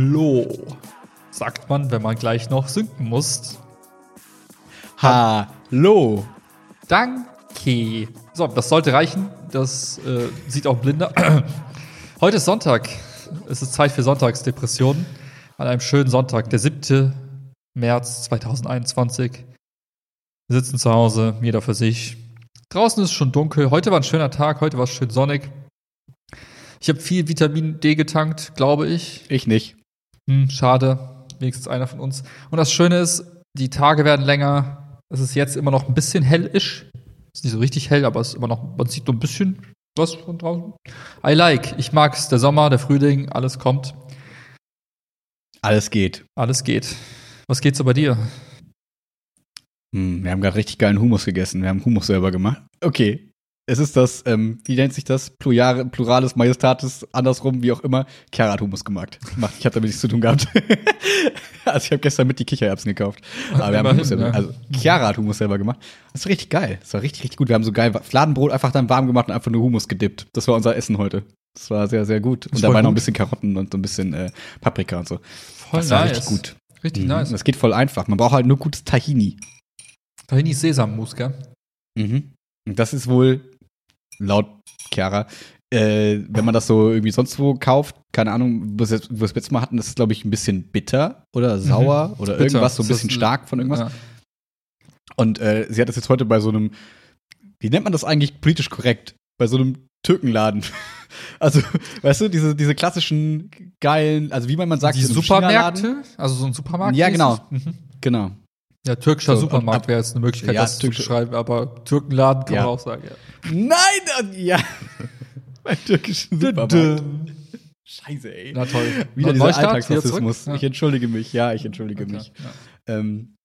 Hallo, sagt man, wenn man gleich noch sinken muss. Hallo. Danke. So, das sollte reichen. Das äh, sieht auch blinder. Heute ist Sonntag. Es ist Zeit für Sonntagsdepressionen. An einem schönen Sonntag, der 7. März 2021. Wir sitzen zu Hause, jeder für sich. Draußen ist es schon dunkel. Heute war ein schöner Tag. Heute war es schön sonnig. Ich habe viel Vitamin D getankt, glaube ich. Ich nicht. Hm, schade. Wenigstens einer von uns. Und das Schöne ist, die Tage werden länger. Es ist jetzt immer noch ein bisschen hellisch. Ist nicht so richtig hell, aber es ist immer noch, man sieht nur ein bisschen was von draußen. I like. Ich mag es. Der Sommer, der Frühling, alles kommt. Alles geht. Alles geht. Was geht so bei dir? Hm, wir haben gerade richtig geilen Hummus gegessen. Wir haben Hummus selber gemacht. Okay. Es ist das, ähm, wie nennt sich das? Plurale, Plurales Majestatis, andersrum, wie auch immer. Chiara hat Hummus gemacht. Ich habe damit nichts zu tun gehabt. also ich habe gestern mit die Kichererbsen gekauft. Aber wir haben Hummus selber, ja. also Chiara hat Hummus selber gemacht. Das ist richtig geil. Das war richtig, richtig gut. Wir haben so geil Fladenbrot einfach dann warm gemacht und einfach nur Hummus gedippt. Das war unser Essen heute. Das war sehr, sehr gut. Und dabei voll noch ein gut. bisschen Karotten und so ein bisschen äh, Paprika und so. Voll das war richtig gut. Richtig Mhm. nice. Das geht voll einfach. Man braucht halt nur gutes Tahini. Tahini ist Sesammus, gell? Mhm. Und das ist wohl, laut Chiara, äh, wenn man das so irgendwie sonst wo kauft, keine Ahnung, wo wir es wo wir Mal hatten, das ist, glaube ich, ein bisschen bitter oder sauer oder Mhm. Bitter. irgendwas, so ein bisschen stark von irgendwas. Ja. Und äh, sie hat das jetzt heute bei so einem, wie nennt man das eigentlich politisch korrekt? Bei so einem Türkenladen. Also, weißt du, diese, diese klassischen geilen, also wie man, man sagt, Die. Supermärkte, also so ein Supermarkt. Ja, genau. Mhm. Genau. Ja, türkischer So, Supermarkt wäre jetzt eine Möglichkeit, Ja, das zu türkische- beschreiben, aber Türkenladen kann Ja. man auch sagen, ja. Nein! äh, Ja. Bei türkischen Supermarkt. Scheiße, ey. Na toll. Wieder Neu- dieser Neustart, Alltagsrassismus. wieder Ich entschuldige mich. Ja, ich entschuldige mich. Okay, ja. Ähm,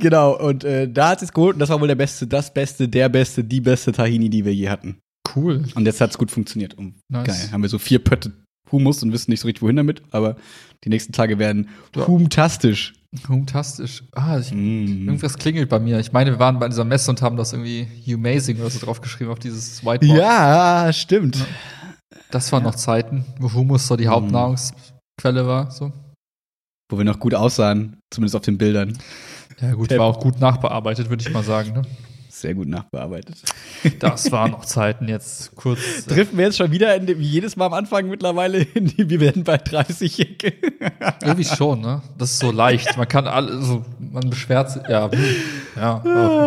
genau, und äh, da hat es geholt und das war wohl der beste, das beste, der beste, die beste Tahini, die wir je hatten. Cool. Und jetzt hat es gut funktioniert. Und Nice. Geil. Haben wir so vier Pötte Humus und wissen nicht so richtig, wohin damit, aber die nächsten Tage werden humtastisch. Fantastisch. Ah, ich, Mm. irgendwas klingelt bei mir. Ich meine, wir waren bei dieser Messe und haben das irgendwie Amazing oder so draufgeschrieben auf dieses Whiteboard. Ja, stimmt. Das waren noch Zeiten, wo Humus so die Mhm. Hauptnahrungsquelle war. So. Wo wir noch gut aussahen, zumindest auf den Bildern. Ja, gut, Pep. war auch gut nachbearbeitet, würde ich mal sagen. Ne? Sehr gut nachbearbeitet. Das waren noch Zeiten jetzt kurz. äh, Driften wir jetzt schon wieder in, wie jedes Mal am Anfang mittlerweile in die, wir werden bei 30 Irgendwie schon, ne? Das ist so leicht. Man kann alle, so, man beschwert sich. Ja, hm, ja,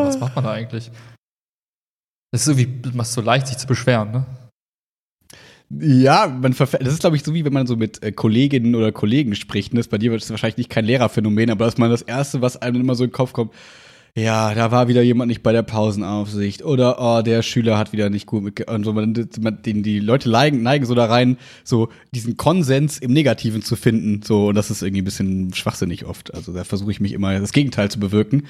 was macht man da eigentlich? Das ist irgendwie was so leicht, sich zu beschweren, ne? Ja, man das ist, glaube ich, so wie wenn man so mit äh, Kolleginnen oder Kollegen spricht. Und das bei dir wird es wahrscheinlich nicht kein Lehrerphänomen, aber das ist mal das Erste, was einem immer so in den Kopf kommt. Ja, da war wieder jemand nicht bei der Pausenaufsicht. Oder, oh, der Schüler hat wieder nicht gut mitge... Und so, man, man, den, die Leute neigen, neigen so da rein, so diesen Konsens im Negativen zu finden. So, und das ist irgendwie ein bisschen schwachsinnig oft. Also da versuche ich mich immer das Gegenteil zu bewirken.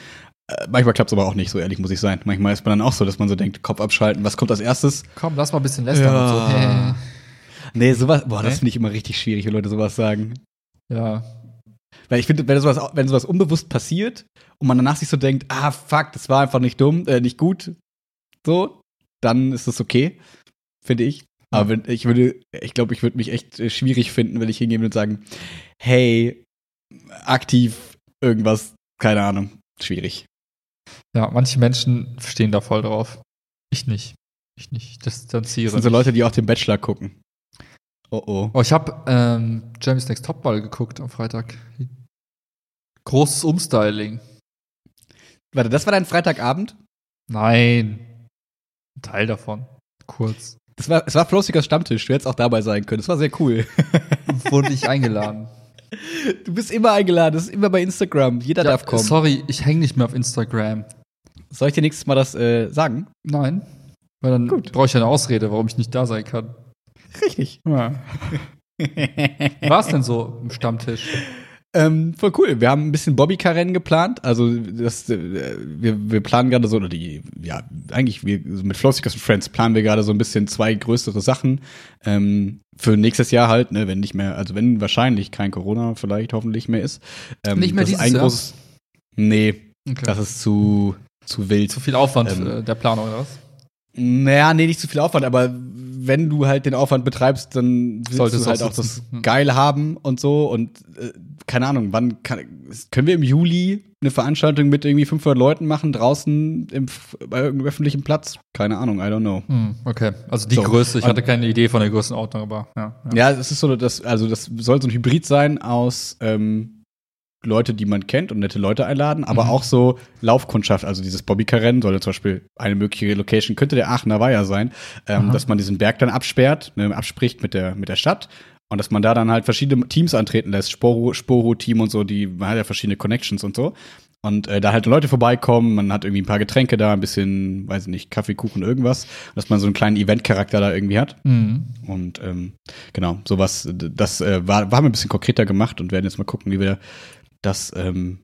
Äh, manchmal klappt es aber auch nicht, so ehrlich muss ich sein. Manchmal ist man dann auch so, dass man so denkt, Kopf abschalten, was kommt als erstes? Komm, lass mal ein bisschen lästern und so. Ja. Hä? Nee, sowas, boah, das Nee? finde ich immer richtig schwierig, wenn Leute sowas sagen. Ja. Weil ich finde, wenn sowas, wenn sowas unbewusst passiert und man danach sich so denkt, ah, fuck, das war einfach nicht dumm, äh, nicht gut, so, dann ist das okay, finde ich. Aber wenn, ich würde, ich glaube, ich würde mich echt äh, schwierig finden, wenn ich hingehen würde und sagen, hey, aktiv irgendwas, keine Ahnung, schwierig. Ja, manche Menschen stehen da voll drauf. Ich nicht. Ich nicht. Ich distanziere. Das sind so. Leute, die auch den Bachelor gucken. Oh oh. Oh, ich habe ähm, Jeremy's Next Topball geguckt am Freitag. Großes Umstyling. Warte, das war dein Freitagabend? Nein. Ein Teil davon. Kurz. Das war, es war Flossigers Stammtisch, du hättest auch dabei sein können. Das war sehr cool. Wurde ich eingeladen. Du bist immer eingeladen, das ist immer bei Instagram. Jeder Ja, darf kommen. sorry, ich hänge nicht mehr auf Instagram. Soll ich dir nächstes Mal das äh, sagen? Nein. Weil dann brauche ich ja eine Ausrede, warum ich nicht da sein kann. Richtig. Ja. Wie war es denn so im Stammtisch? Ähm, voll cool. Wir haben ein bisschen Bobbycar-Rennen geplant. Also das, äh, wir, wir planen gerade so, oder die, ja, eigentlich wir, mit Flossigers und Friends planen wir gerade so ein bisschen zwei größere Sachen. Ähm, für nächstes Jahr halt, ne, wenn nicht mehr, also wenn wahrscheinlich kein Corona vielleicht hoffentlich mehr ist. Ähm, Nicht mehr das ist dieses ein Jahr? großes. Nee, Okay. das ist zu, zu wild. zu viel Aufwand Ähm, äh, der Planung oder was? Naja, nee, nicht zu viel Aufwand, aber wenn du halt den Aufwand betreibst, dann Solltest du halt auch das geil haben und so. Und äh, keine Ahnung, wann kann, können wir im Juli eine Veranstaltung mit irgendwie 500 Leuten machen, draußen im, bei irgendeinem öffentlichen Platz? Keine Ahnung, I don't know. Hm, okay, also die So. Größe, ich hatte keine Idee von der Größenordnung, aber ja. Ja, es ist so, dass, also das soll so ein Hybrid sein aus ähm, Leute, die man kennt und nette Leute einladen, aber Mhm. auch so Laufkundschaft, also dieses Bobbycar-Rennen soll ja zum Beispiel eine mögliche Location, könnte der Aachener Weiher sein, ähm, dass man diesen Berg dann absperrt, ne, abspricht mit der, mit der Stadt und dass man da dann halt verschiedene Teams antreten lässt, Sporo, Sporo-Team und so, die, man hat ja verschiedene Connections und so. Und äh, da halt Leute vorbeikommen, man hat irgendwie ein paar Getränke da, ein bisschen, weiß ich nicht, Kaffee, Kuchen, irgendwas, dass man so einen kleinen Event-Charakter da irgendwie hat. Mhm. Und ähm, genau, sowas, das äh, war, war mir ein bisschen konkreter gemacht und werden jetzt mal gucken, wie wir das, ähm,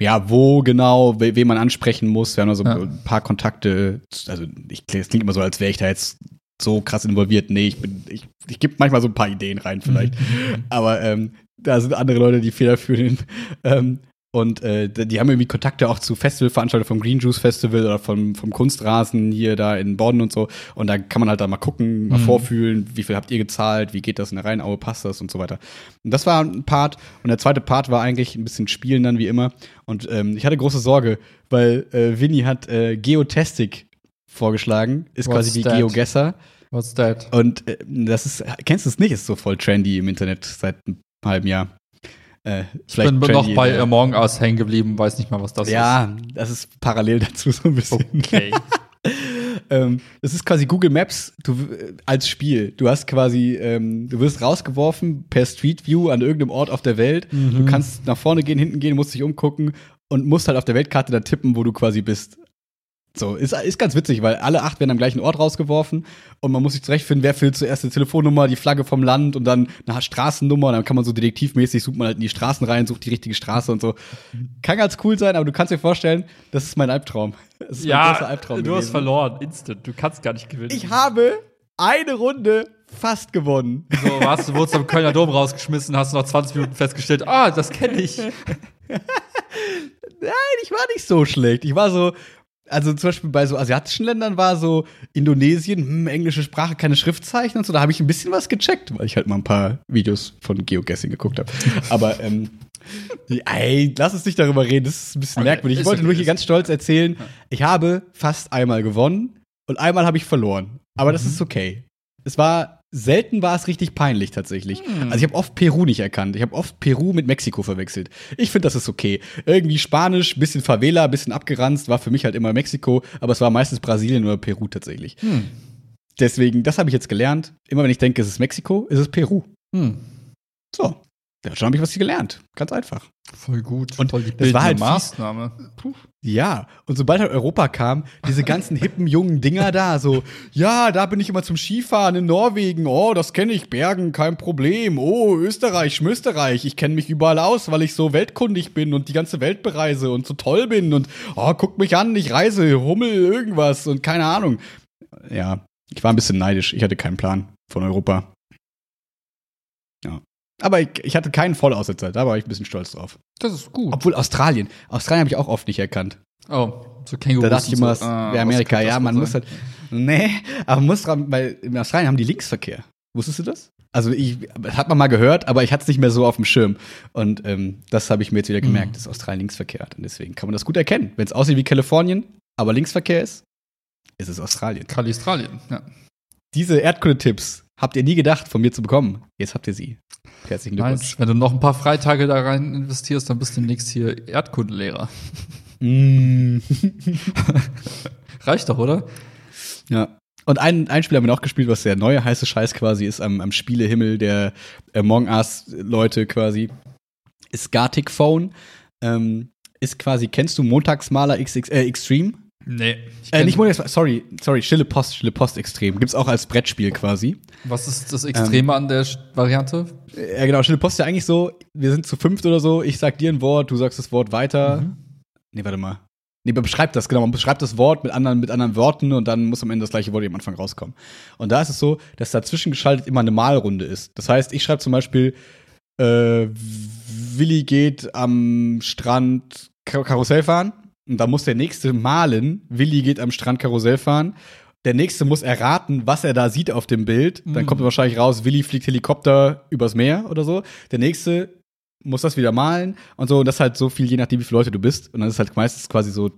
ja, wo genau, we wen man ansprechen muss. Wir haben also Ja. ein paar Kontakte, also ich, es klingt immer so, als wäre ich da jetzt so krass involviert. Nee, ich bin, ich, ich gebe manchmal so ein paar Ideen rein vielleicht. Mhm. Aber ähm, da sind andere Leute, die federführen. Ähm, und äh, die haben irgendwie Kontakte auch zu Festivalveranstaltungen vom Green Juice Festival oder vom, vom Kunstrasen hier da in Bonn und so. Und da kann man halt da mal gucken, mal Mhm. vorfühlen, wie viel habt ihr gezahlt, wie geht das in der Rheinaue, passt das und so weiter. Und das war ein Part. Und der zweite Part war eigentlich ein bisschen Spielen dann wie immer. Und ähm, ich hatte große Sorge, weil äh, Winnie hat äh, Geotastic vorgeschlagen, ist What's quasi wie that? GeoGuessr. What's that? Und äh, das ist, kennst du es nicht? Ist so voll trendy im Internet seit einem halben Jahr. Äh, Ich bin noch bei der- Among Us hängen geblieben, weiß nicht mal, was das Ja, das ist parallel dazu so ein bisschen. ist. Okay. ähm, das ist quasi Google Maps du, äh, als Spiel. Du hast quasi, ähm, du wirst rausgeworfen per Street View an irgendeinem Ort auf der Welt. Du kannst nach vorne gehen, hinten gehen, musst dich umgucken und musst halt auf der Weltkarte dann tippen, wo du quasi bist. So, ist, ist ganz witzig, weil alle acht werden am gleichen Ort rausgeworfen und man muss sich zurechtfinden, wer will zuerst die Telefonnummer, die Flagge vom Land und dann eine Straßennummer und dann kann man so detektivmäßig, sucht man halt in die Straßen rein, sucht die richtige Straße und so. Kann ganz cool sein, aber du kannst dir vorstellen, das ist mein Albtraum. Das ist mein großer ja, Albtraum du hast gewesen. verloren, instant. Du kannst gar nicht gewinnen. Ich habe eine Runde fast gewonnen. so, warst du wurdest am Kölner Dom rausgeschmissen, hast nach 20 Minuten festgestellt, ah, das kenne ich. Nein, ich war nicht so schlecht. Ich war so, also zum Beispiel bei so asiatischen Ländern war so Indonesien, hm, englische Sprache, keine Schriftzeichen und so. Da habe ich ein bisschen was gecheckt, weil ich halt mal ein paar Videos von Geoguessing geguckt habe. Aber ähm, ey, lass uns nicht darüber reden. Das ist ein bisschen Okay, merkwürdig. Ich wollte okay, nur hier ganz stolz erzählen, ich habe fast einmal gewonnen und einmal habe ich verloren. Aber Mhm. das ist okay. Es war selten war es richtig peinlich tatsächlich. Hm. Also ich habe oft Peru nicht erkannt. Ich habe oft Peru mit Mexiko verwechselt. Ich finde, das ist okay. Irgendwie Spanisch, bisschen Favela, bisschen abgeranzt, war für mich halt immer Mexiko, aber es war meistens Brasilien oder Peru tatsächlich. Hm. Deswegen, das habe ich jetzt gelernt. Immer wenn ich denke, es ist Mexiko, ist es Peru. Hm. So. Ja, schon habe ich was gelernt. Ganz einfach. Voll gut. Und Voll die das war halt bildende fies. Ja, und sobald halt Europa kam, diese ganzen hippen jungen Dinger da, so, ja, da bin ich immer zum Skifahren in Norwegen, oh, das kenne ich, Bergen, kein Problem, oh, Österreich, Schmösterreich, ich kenne mich überall aus, weil ich so weltkundig bin und die ganze Welt bereise und so toll bin und, oh, guck mich an, ich reise, Hummel, irgendwas und keine Ahnung. Ja, ich war ein bisschen neidisch, ich hatte keinen Plan von Europa. Ja. Aber ich, ich hatte keinen Vollaussetzer, da war ich ein bisschen stolz drauf. Das ist gut. Obwohl Australien, Australien habe ich auch oft nicht erkannt. Oh, so Kängurus. Da dachte ich immer, so. Ah, Amerika. Ja, man muss halt. Nee, aber muss dran, weil in Australien haben die Linksverkehr. Wusstest du das? Also ich das hat man mal gehört, aber ich hatte es nicht mehr so auf dem Schirm. Und ähm, das habe ich mir jetzt wieder gemerkt, Mhm. dass Australien Linksverkehr hat. Und deswegen kann man das gut erkennen. Wenn es aussieht wie Kalifornien, aber Linksverkehr ist, ist es Australien. Kalistralien, ja. Diese Erdkunde-Tipps habt ihr nie gedacht, von mir zu bekommen. Jetzt habt ihr sie. Herzlichen Glückwunsch. Nice. Wenn du noch ein paar Freitage da rein investierst, dann bist du demnächst hier Erdkundelehrer. Mm. Reicht doch, oder? Ja. Und ein, ein Spiel haben wir noch gespielt, was der neue heiße Scheiß quasi ist am, am Spielehimmel der Among Us-Leute quasi. Ist Gartic Phone. Ähm, ist quasi, kennst du Montagsmaler XX, äh, Extreme? Nee. Ich Äh, nicht Montags, sorry, sorry, Stille Post, Stille Post Extrem. Gibt's auch als Brettspiel quasi. Was ist das Extreme an der Variante? Ja, genau, Stille Post ist ja eigentlich so, wir sind zu fünft oder so, ich sag dir ein Wort, du sagst das Wort weiter. Mhm. Nee, warte mal. Nee, man beschreibt das, genau. Man beschreibt das Wort mit anderen, mit anderen Worten und dann muss am Ende das gleiche Wort am Anfang rauskommen. Und da ist es so, dass dazwischen geschaltet immer eine Malrunde ist. Das heißt, ich schreibe zum Beispiel, äh, Willi geht am Strand Kar Karussell fahren. Und da muss der nächste malen, Willi geht am Strand Karussell fahren. Der nächste muss erraten, was er da sieht auf dem Bild. Dann Mhm. kommt wahrscheinlich raus, Willi fliegt Helikopter übers Meer oder so. Der nächste muss das wieder malen und so. Und das ist halt so viel, je nachdem, wie viele Leute du bist. Und dann ist halt meistens quasi so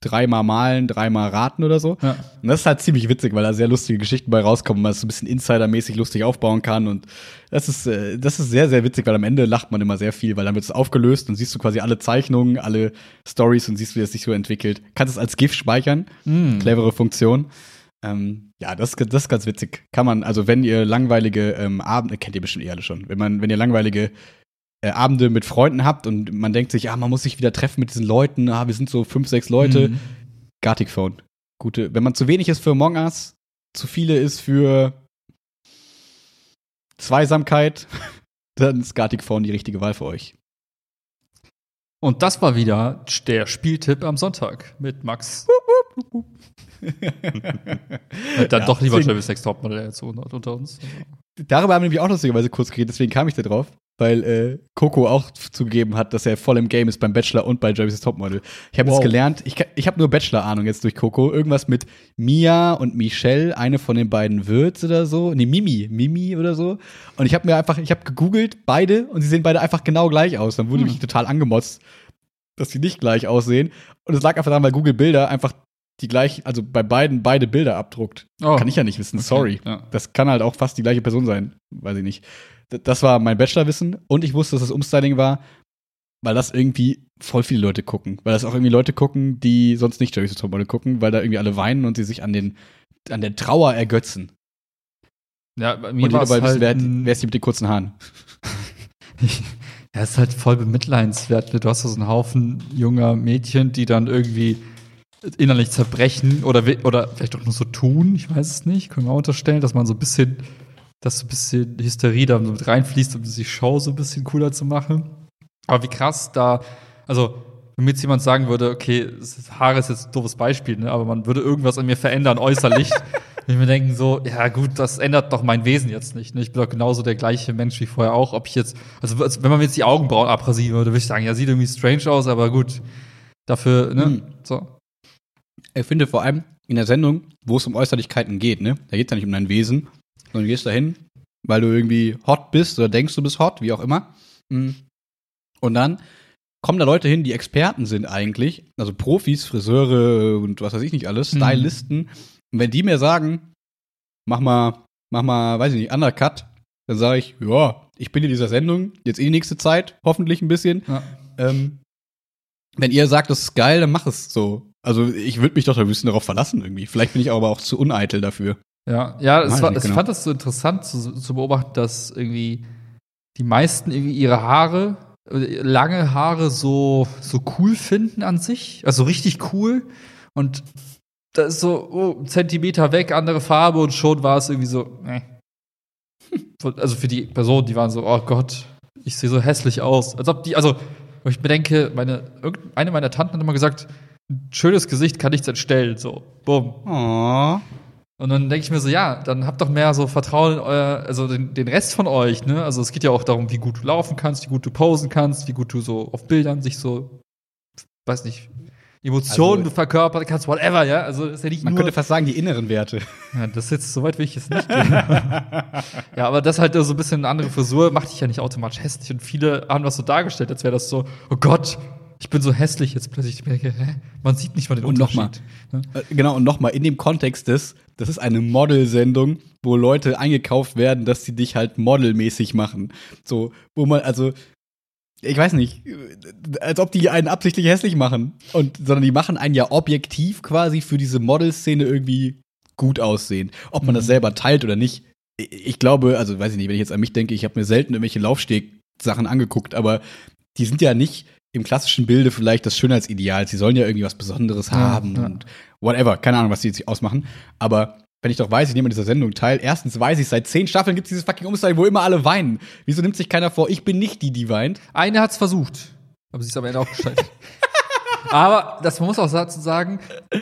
dreimal malen, dreimal raten oder so. Ja. Und das ist halt ziemlich witzig, weil da sehr lustige Geschichten bei rauskommen, weil es so ein bisschen Insider-mäßig lustig aufbauen kann. Und das ist, äh, das ist sehr, sehr witzig, weil am Ende lacht man immer sehr viel, weil dann wird es aufgelöst und siehst du quasi alle Zeichnungen, alle Stories und siehst, wie es sich so entwickelt. Kannst es als GIF speichern. Mhm. Clevere Funktion. Ähm, ja, das, das ist ganz witzig. Kann man, also wenn ihr langweilige ähm, Abende, kennt ihr bestimmt eh alle schon, wenn man, wenn ihr langweilige äh, Abende mit Freunden habt und man denkt sich, ah, man muss sich wieder treffen mit diesen Leuten, ah, wir sind so fünf, sechs Leute, Mhm. Gartic Phone. Gute, wenn man zu wenig ist für Among Us, zu viele ist für Zweisamkeit, dann ist Gartic Phone die richtige Wahl für euch. Und das war wieder der Spieltipp am Sonntag mit Max. Dann Ja, doch lieber Travis Next Topmodel jetzt unter uns. Darüber haben wir nämlich auch lustigerweise kurz geredet, deswegen kam ich da drauf, weil äh, Coco auch zugegeben hat, dass er voll im Game ist beim Bachelor und bei Jerry's Topmodel. Ich habe Wow. jetzt gelernt, ich, ich habe nur Bachelor-Ahnung jetzt durch Coco, irgendwas mit Mia und Michelle, eine von den beiden wird's oder so, nee, Mimi, Mimi oder so. Und ich habe mir einfach, ich habe gegoogelt, beide, und sie sehen beide einfach genau gleich aus. Dann wurde Hm. mich total angemotzt, dass sie nicht gleich aussehen. Und es lag einfach daran, weil Google Bilder einfach die gleich, also bei beiden beide Bilder abdruckt. Oh. Kann ich ja nicht wissen, sorry. Ja. Das kann halt auch fast die gleiche Person sein. Weiß ich nicht. Das war mein Bachelorwissen und ich wusste, dass das Umstyling war, weil das irgendwie voll viele Leute gucken. Weil das auch irgendwie Leute gucken, die sonst nicht Jerry's Topmodel gucken, weil da irgendwie alle weinen und sie sich an den an der Trauer ergötzen. Ja, bei Und mir war dabei es wissen, halt, wer, ein- wer ist die mit den kurzen Haaren? Ja, ist halt voll bemitleidenswert. Du hast so einen Haufen junger Mädchen, die dann irgendwie innerlich zerbrechen oder, oder vielleicht auch nur so tun. Ich weiß es nicht. Können wir auch unterstellen, dass man so ein bisschen, dass so ein bisschen Hysterie da so mit reinfließt, um die Show so ein bisschen cooler zu machen. Aber wie krass da, also, wenn mir jetzt jemand sagen würde, okay, Haare ist jetzt ein doofes Beispiel, ne, aber man würde irgendwas an mir verändern äußerlich, ich mir denken so, ja gut, das ändert doch mein Wesen jetzt nicht. Ne? Ich bin doch genauso der gleiche Mensch wie vorher auch. Ob ich jetzt, also als- wenn man mir jetzt die Augenbrauen abrasieren würde, würde ich sagen, ja, sieht irgendwie strange aus, aber gut. Dafür, ne? Hm. So. Ich finde vor allem in der Sendung, wo es um Äußerlichkeiten geht, ne? Da geht es ja nicht um dein Wesen, sondern du gehst dahin, weil du irgendwie hot bist oder denkst, du bist hot, wie auch immer. Mm. Und dann kommen da Leute hin, die Experten sind eigentlich, also Profis, Friseure und was weiß ich nicht alles, Mhm. Stylisten. Und wenn die mir sagen, mach mal, mach mal, weiß ich nicht, Undercut, dann sage ich, ja, ich bin in dieser Sendung, jetzt eh die nächste Zeit, hoffentlich ein bisschen. Ja. Ähm, wenn ihr sagt, das ist geil, dann mach es so. Also ich würde mich doch ein bisschen darauf verlassen irgendwie. Vielleicht bin ich aber auch zu uneitel dafür. Ja, ja, es ich war, ich genau. fand das so interessant zu, zu beobachten, dass irgendwie die meisten irgendwie ihre Haare, äh, lange Haare so, so cool finden an sich. Also richtig cool. Und da ist so, oh, Zentimeter weg, andere Farbe und schon war es irgendwie so, äh. Also für die Personen, die waren so, oh Gott, ich sehe so hässlich aus. Als ob die, also, ich mir denke, meine, eine meiner Tanten hat immer gesagt, ein schönes Gesicht kann nichts entstellen. So, bumm. Oh. Und dann denke ich mir so, ja, dann habt doch mehr so Vertrauen in euer, also den, den Rest von euch, ne? Also es geht ja auch darum, wie gut du laufen kannst, wie gut du posen kannst, wie gut du so auf Bildern sich so, weiß nicht, Emotionen Also- verkörpern kannst, whatever, ja? Also ist ja nicht Man nur. könnte fast sagen, die inneren Werte. Ja, das ist jetzt, so weit will ich jetzt nicht gehen. ja, aber das halt so ein bisschen eine andere Frisur macht dich ja nicht automatisch hässlich. Und viele haben das so dargestellt, als wäre das so, oh Gott, ich bin so hässlich jetzt plötzlich. Ich denke, hä? Man sieht nicht mal den Und noch mal. Unterschied. Ne? Genau, und nochmal, in dem Kontext des, das ist eine Modelsendung, wo Leute eingekauft werden, dass sie dich halt modelmäßig machen. So, wo man, also, ich weiß nicht, äh, als ob die einen absichtlich hässlich machen. Und, sondern die machen einen ja objektiv quasi für diese Modelszene irgendwie gut aussehen. Ob man das selber teilt oder nicht. Ich, ich glaube, also weiß ich nicht, wenn ich jetzt an mich denke, ich habe mir selten irgendwelche Laufsteg-Sachen angeguckt, aber die sind ja nicht im klassischen Bilde vielleicht das Schönheitsideal. Sie sollen ja irgendwie was Besonderes haben ja. und whatever. Keine Ahnung, was die jetzt ausmachen. Aber wenn ich doch weiß, ich nehme an dieser Sendung teil, erstens weiß ich, seit zehn Staffeln gibt es dieses fucking Umstyle, wo immer alle weinen. Wieso nimmt sich keiner vor, ich bin nicht die, die weint? Eine hat's versucht, aber sie ist am Ende auch gescheitert. aber das man muss auch dazu sagen,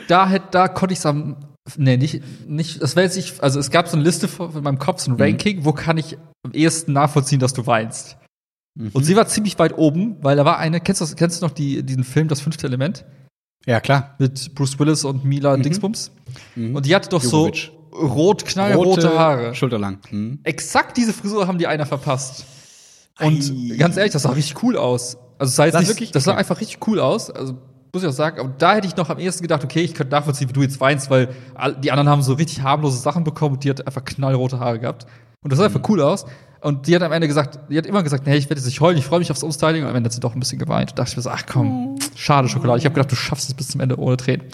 da hätte, da konnte ich es am, nee, nicht, nicht, das wäre jetzt nicht, also es gab so eine Liste von, in meinem Kopf, so ein Mhm. Ranking, wo kann ich am ehesten nachvollziehen, dass du weinst. Mhm. Und sie war ziemlich weit oben, weil da war eine, kennst du, das- kennst du noch die, diesen Film, das fünfte Element? Ja, klar. Mit Bruce Willis und Mila Dingsbums. Und die hatte doch Jovovich. so rot, knallrote Haare. Schulterlang. Mhm. Exakt diese Frisur haben die einer verpasst. Und Ei. ganz ehrlich, das sah richtig cool aus. Also, das sah, nicht, wirklich- das sah okay. einfach richtig cool aus. Also, muss ich auch sagen. Aber da hätte ich noch am ehesten gedacht, okay, ich könnte nachvollziehen, wie du jetzt weinst, weil die anderen haben so richtig harmlose Sachen bekommen und die hat einfach knallrote Haare gehabt. Und das sah Mhm. einfach cool aus. Und die hat am Ende gesagt, die hat immer gesagt, nee, ich werde jetzt nicht heulen, ich freue mich aufs Umstyling. Und am Ende hat sie doch ein bisschen geweint. Da dachte ich mir so, ach komm, schade Schokolade. Ich habe gedacht, du schaffst es bis zum Ende ohne Tränen.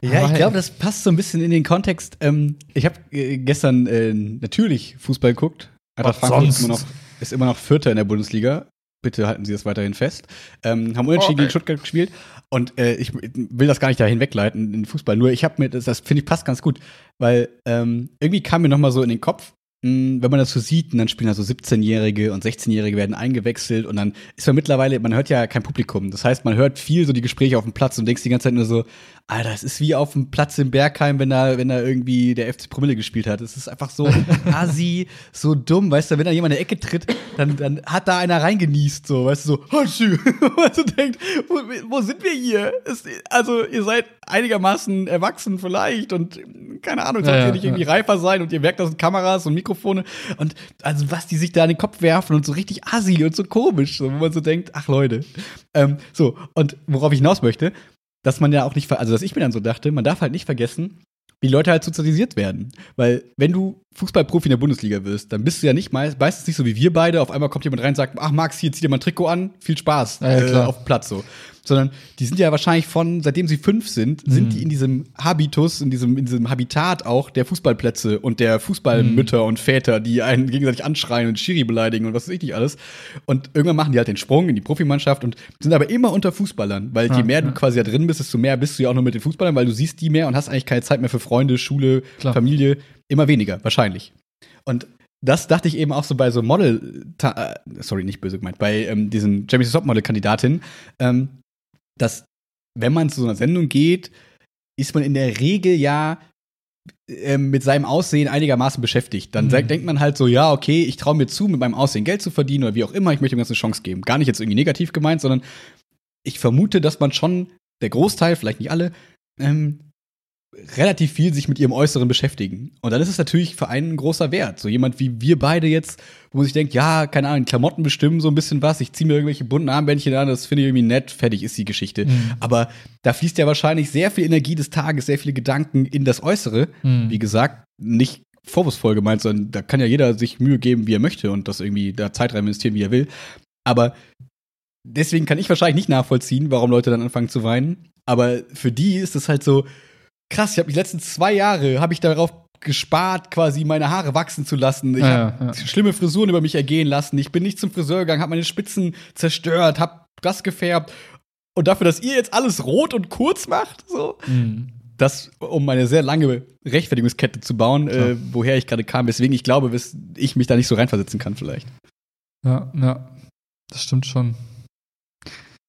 Ja, Aber ich glaube, das passt so ein bisschen in den Kontext. Ähm, ich habe äh, gestern äh, natürlich Fußball geguckt. Eintracht Frankfurt ist sonst? immer, noch, ist immer noch Vierter in der Bundesliga. Bitte halten Sie das weiterhin fest. Ähm, haben unentschieden Oh, gegen. Stuttgart gespielt. Und äh, ich will das gar nicht dahin wegleiten in den Fußball. Nur ich habe mir, das, das finde ich passt ganz gut. Weil ähm, irgendwie kam mir noch mal so in den Kopf, wenn man das so sieht, und dann spielen da so 17-Jährige und 16-Jährige werden eingewechselt und dann ist man mittlerweile, man hört ja kein Publikum. Das heißt, man hört viel so die Gespräche auf dem Platz und denkst die ganze Zeit nur so, Alter, es ist wie auf dem Platz in Bergheim, wenn da, wenn da irgendwie der FC Promille gespielt hat. Es ist einfach so assi, so dumm, weißt du, wenn da jemand in die Ecke tritt, dann, dann hat da einer reingenießt, so, weißt du, so, Hatschi. weißt du, denkt, wo, wo sind wir hier? Es, also, ihr seid einigermaßen erwachsen vielleicht und keine Ahnung, sollt Ja, ja, ihr nicht irgendwie reifer sein und ihr merkt, das sind Kameras und Mikrofone und also was die sich da an den Kopf werfen und so richtig assi und so komisch, so, wo man so denkt, ach Leute. Ähm, so, und worauf ich hinaus möchte, dass man ja auch nicht, also dass ich mir dann so dachte, man darf halt nicht vergessen, wie Leute halt sozialisiert werden. Weil, wenn du Fußballprofi in der Bundesliga wirst, dann bist du ja nicht meist, meistens nicht so wie wir beide. Auf einmal kommt jemand rein und sagt, ach Max, hier, zieh dir mal ein Trikot an, viel Spaß Ja, äh, auf dem Platz so. Sondern die sind ja wahrscheinlich von, seitdem sie fünf sind, sind Mhm. die in diesem Habitus, in diesem, in diesem Habitat auch der Fußballplätze und der Fußballmütter Mhm. und Väter, die einen gegenseitig anschreien und Schiri beleidigen und was weiß ich nicht alles. Und irgendwann machen die halt den Sprung in die Profimannschaft und sind aber immer unter Fußballern, weil je Ja, mehr du ja. quasi da drin bist, desto mehr bist du ja auch nur mit den Fußballern, weil du siehst die mehr und hast eigentlich keine Zeit mehr für Freunde, Schule, Klar. Familie. Immer weniger, wahrscheinlich. Und das dachte ich eben auch so bei so Model, äh, sorry, nicht böse gemeint, bei ähm, diesen Jamie Topmodel-Kandidatinnen, ähm, dass wenn man zu so einer Sendung geht, ist man in der Regel ja ähm, mit seinem Aussehen einigermaßen beschäftigt. Dann Mhm. denkt man halt so, ja, okay, ich traue mir zu, mit meinem Aussehen Geld zu verdienen oder wie auch immer, ich möchte ihm ganz eine Chance geben. Gar nicht jetzt irgendwie negativ gemeint, sondern ich vermute, dass man schon, der Großteil, vielleicht nicht alle, ähm, relativ viel sich mit ihrem Äußeren beschäftigen. Und dann ist es natürlich für einen ein großer Wert. So jemand wie wir beide jetzt, wo man sich denkt, ja, keine Ahnung, Klamotten bestimmen so ein bisschen was, ich ziehe mir irgendwelche bunten Armbändchen an, das finde ich irgendwie nett, fertig ist die Geschichte. Mhm. Aber da fließt ja wahrscheinlich sehr viel Energie des Tages, sehr viele Gedanken in das Äußere. Mhm. Wie gesagt, nicht vorwurfsvoll gemeint, sondern da kann ja jeder sich Mühe geben, wie er möchte und das irgendwie da Zeit rein investieren, wie er will. Aber deswegen kann ich wahrscheinlich nicht nachvollziehen, warum Leute dann anfangen zu weinen. Aber für die ist es halt so krass. Ich habe die letzten zwei Jahre habe ich darauf gespart, quasi meine Haare wachsen zu lassen. Ich Ja, habe ja. schlimme Frisuren über mich ergehen lassen. Ich bin nicht zum Friseur gegangen, habe meine Spitzen zerstört, habe das gefärbt. Und dafür, dass ihr jetzt alles rot und kurz macht, so, Mhm. das, um eine sehr lange Rechtfertigungskette zu bauen, äh, woher ich gerade kam, weswegen ich glaube, wes ich mich da nicht so reinversetzen kann, vielleicht. Ja, ja. Das stimmt schon.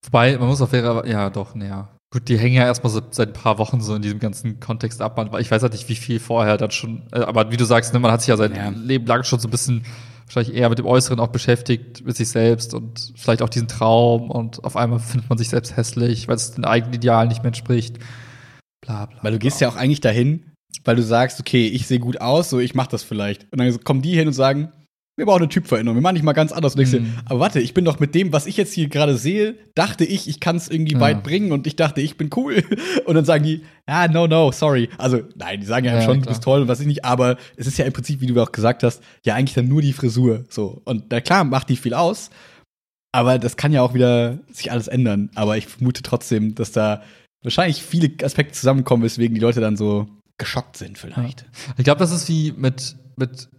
Wobei, man muss auf wäre, ja, doch, naja. Gut, die hängen ja erstmal so seit ein paar Wochen so in diesem ganzen Kontext ab, weil ich weiß halt nicht, wie viel vorher dann schon, äh, aber wie du sagst, ne, man hat sich ja sein Ja. Leben lang schon so ein bisschen wahrscheinlich eher mit dem Äußeren auch beschäftigt, mit sich selbst und vielleicht auch diesen Traum und auf einmal findet man sich selbst hässlich, weil es den eigenen Idealen nicht mehr entspricht. Bla, bla. Weil du gehst ja auch eigentlich dahin, weil du sagst, okay, ich sehe gut aus, so ich mach das vielleicht. Und dann kommen die hin und sagen, wir brauchen eine Typveränderung, wir machen nicht mal ganz anders. Und Mhm. aber warte, ich bin doch mit dem, was ich jetzt hier gerade sehe, dachte ich, ich kann es irgendwie Ja. weit bringen und ich dachte, ich bin cool. Und dann sagen die, ja, no, no, sorry. Also, nein, die sagen ja, Ja, schon, du klar. bist toll und was ich nicht, aber es ist ja im Prinzip, wie du auch gesagt hast, ja eigentlich dann nur die Frisur. So. Und na klar, macht die viel aus, aber das kann ja auch wieder sich alles ändern. Aber ich vermute trotzdem, dass da wahrscheinlich viele Aspekte zusammenkommen, weswegen die Leute dann so geschockt sind, vielleicht. Ich glaube, das ist wie mit, mit,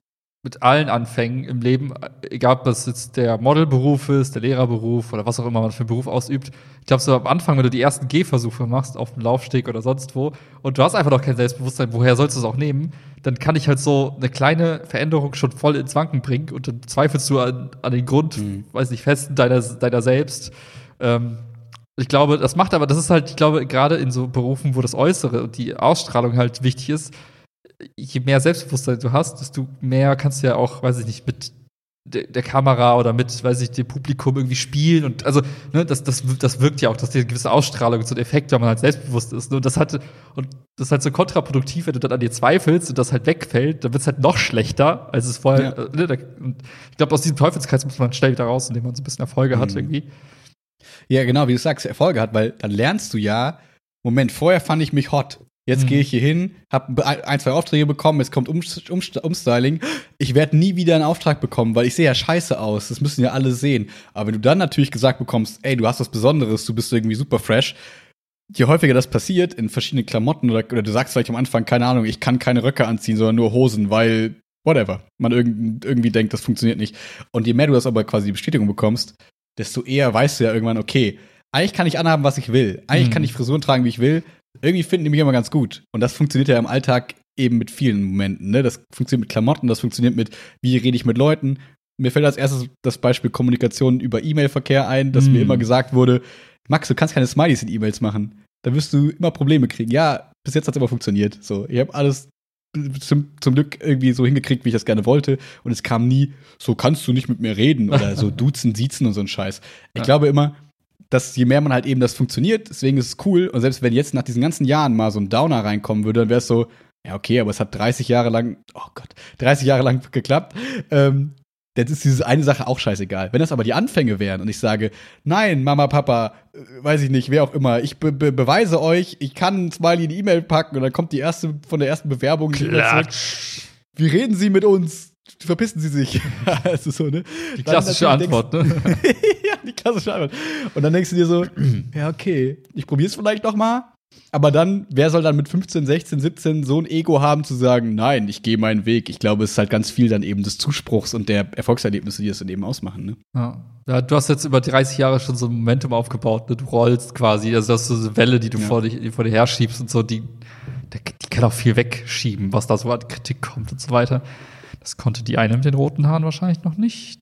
mit allen Anfängen im Leben, egal ob das jetzt der Modelberuf ist, der Lehrerberuf oder was auch immer man für einen Beruf ausübt. Ich glaube, so am Anfang, wenn du die ersten Gehversuche machst auf dem Laufsteg oder sonst wo und du hast einfach noch kein Selbstbewusstsein, woher sollst du es auch nehmen, dann kann ich halt so eine kleine Veränderung schon voll ins Wanken bringen und dann zweifelst du an, an den Grund, Mhm. weiß nicht, festen deiner, deiner selbst. Ähm, ich glaube, das macht aber, das ist halt, ich glaube, gerade in so Berufen, wo das Äußere und die Ausstrahlung halt wichtig ist, je mehr Selbstbewusstsein du hast, desto mehr kannst du ja auch, weiß ich nicht, mit der, der Kamera oder mit, weiß ich, dem Publikum irgendwie spielen und also, ne, das, das, das wirkt ja auch, dass die eine gewisse Ausstrahlung und so ein Effekt, wenn man halt selbstbewusst ist. Ne? Und das hat, und das ist halt so kontraproduktiv, wenn du dann an dir zweifelst und das halt wegfällt, dann wird's halt noch schlechter, als es vorher, Ja. äh, ne, da, und ich glaube, aus diesem Teufelskreis muss man schnell wieder raus, indem man so ein bisschen Erfolge hat Mhm. irgendwie. Ja, genau, wie du sagst, Erfolge hat, weil dann lernst du ja, Moment, vorher fand ich mich hot. Jetzt Mhm. gehe ich hier hin, habe ein, zwei Aufträge bekommen, es kommt um, um, Umstyling. Ich werde nie wieder einen Auftrag bekommen, weil ich sehe ja scheiße aus. Das müssen ja alle sehen. Aber wenn du dann natürlich gesagt bekommst, ey, du hast was Besonderes, du bist irgendwie super fresh, je häufiger das passiert in verschiedenen Klamotten oder, oder du sagst vielleicht am Anfang, keine Ahnung, ich kann keine Röcke anziehen, sondern nur Hosen, weil whatever. Man irgend, irgendwie denkt, das funktioniert nicht. Und je mehr du das aber quasi die Bestätigung bekommst, desto eher weißt du ja irgendwann, okay, eigentlich kann ich anhaben, was ich will. Eigentlich Mhm. kann ich Frisuren tragen, wie ich will. Irgendwie finden die mich immer ganz gut. Und das funktioniert ja im Alltag eben mit vielen Momenten. Ne? Das funktioniert mit Klamotten, das funktioniert mit, wie rede ich mit Leuten. Mir fällt als erstes das Beispiel Kommunikation über E-Mail-Verkehr ein, dass Mhm. mir immer gesagt wurde, Max, du kannst keine Smileys in E-Mails machen. Da wirst du immer Probleme kriegen. Ja, bis jetzt hat es immer funktioniert. So, ich habe alles zum, zum Glück irgendwie so hingekriegt, wie ich das gerne wollte. Und es kam nie, so kannst du nicht mit mir reden oder so duzen, siezen und so ein Scheiß. Ich Ja. glaube immer, dass je mehr man halt eben das funktioniert, deswegen ist es cool. Und selbst wenn jetzt nach diesen ganzen Jahren mal so ein Downer reinkommen würde, dann wäre es so, ja, okay, aber es hat 30 Jahre lang, oh Gott, 30 Jahre lang geklappt. Ähm, jetzt ist diese eine Sache auch scheißegal. Wenn das aber die Anfänge wären und ich sage, nein, Mama, Papa, äh, weiß ich nicht, wer auch immer, ich be be beweise euch, ich kann ein Smiley in die E-Mail packen und dann kommt die erste von der ersten Bewerbung. Klatsch. Wie reden Sie mit uns? Verpissen Sie sich. also so, ne? Die Dann klassische Antwort, ne? die klassische Antwort. Und dann denkst du dir so, ja, okay, ich probier's vielleicht noch mal. Aber dann, wer soll dann mit 15, 16, 17 so ein Ego haben zu sagen, nein, ich gehe meinen Weg. Ich glaube, es ist halt ganz viel dann eben des Zuspruchs und der Erfolgserlebnisse, die das dann eben ausmachen. Ne? Ja. ja, du hast jetzt über 30 Jahre schon so ein Momentum aufgebaut, ne? du rollst quasi, also das ist so eine Welle, die du Ja. vor, dich, vor dir her schiebst und so, die, die die kann auch viel wegschieben, was da so an Kritik kommt und so weiter. Das konnte die eine mit den roten Haaren wahrscheinlich noch nicht.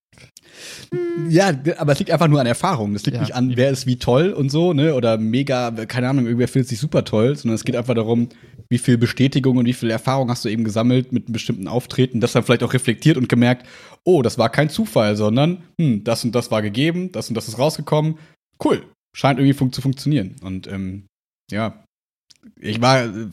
Ja, aber es liegt einfach nur an Erfahrung. Das liegt Ja. nicht an, wer ist wie toll und so, ne? Oder mega, keine Ahnung, irgendwer fühlt sich super toll, sondern es geht einfach darum, wie viel Bestätigung und wie viel Erfahrung hast du eben gesammelt mit einem bestimmten Auftreten, das dann vielleicht auch reflektiert und gemerkt, oh, das war kein Zufall, sondern hm, das und das war gegeben, das und das ist rausgekommen. Cool. Scheint irgendwie fun zu funktionieren. Und ähm, ja, ich war äh,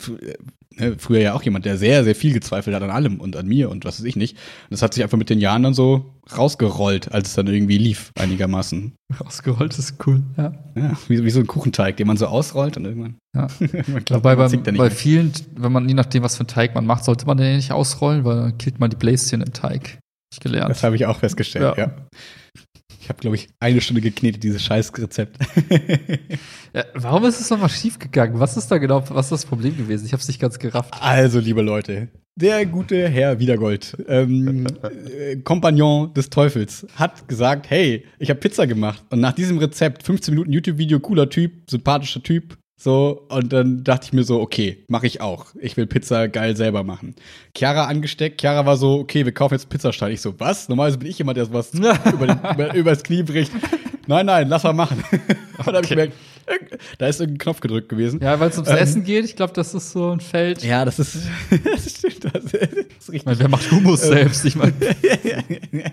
ne, früher ja auch jemand, der sehr, sehr viel gezweifelt hat an allem und an mir und was weiß ich nicht. Und das hat sich einfach mit den Jahren dann so rausgerollt, als es dann irgendwie lief, einigermaßen. Rausgerollt ist cool, ja. Ja, wie, wie so ein Kuchenteig, den man so ausrollt und irgendwann. ja. klappt Wobei man, bei, mehr. vielen, wenn man je nachdem, was für einen Teig man macht, sollte man den nicht ausrollen, weil dann killt man die Bläschen im Teig. Ich gelernt. Das habe ich auch festgestellt, ja. Ja. Ich habe, glaube ich, eine Stunde geknetet, dieses Scheißrezept. Ja, warum ist es nochmal schief gegangen? Was ist da genau, was ist das Problem gewesen? Ich habe es nicht ganz gerafft. Also, liebe Leute, der gute Herr Wiedergold, ähm, äh, Kompagnon des Teufels, hat gesagt, hey, ich habe Pizza gemacht. Und nach diesem Rezept, 15 Minuten YouTube-Video, cooler Typ, sympathischer Typ, so, und dann dachte ich mir so, okay, mache ich auch. Ich will Pizza geil selber machen. Chiara angesteckt, Chiara war so, okay, wir kaufen jetzt Pizzastein. Ich so, was? Normalerweise bin ich jemand, der sowas über den, über, übers Knie bricht. Nein, nein, lass mal machen. Und dann habe ich gemerkt, da ist irgendein Knopf gedrückt gewesen. Ja, weil es ums Ähm, Essen geht. Ich glaube, das ist so ein Feld. Ja, das ist, das stimmt, das ist Ich richtig. meine, wer macht Hummus selbst? Ich meine,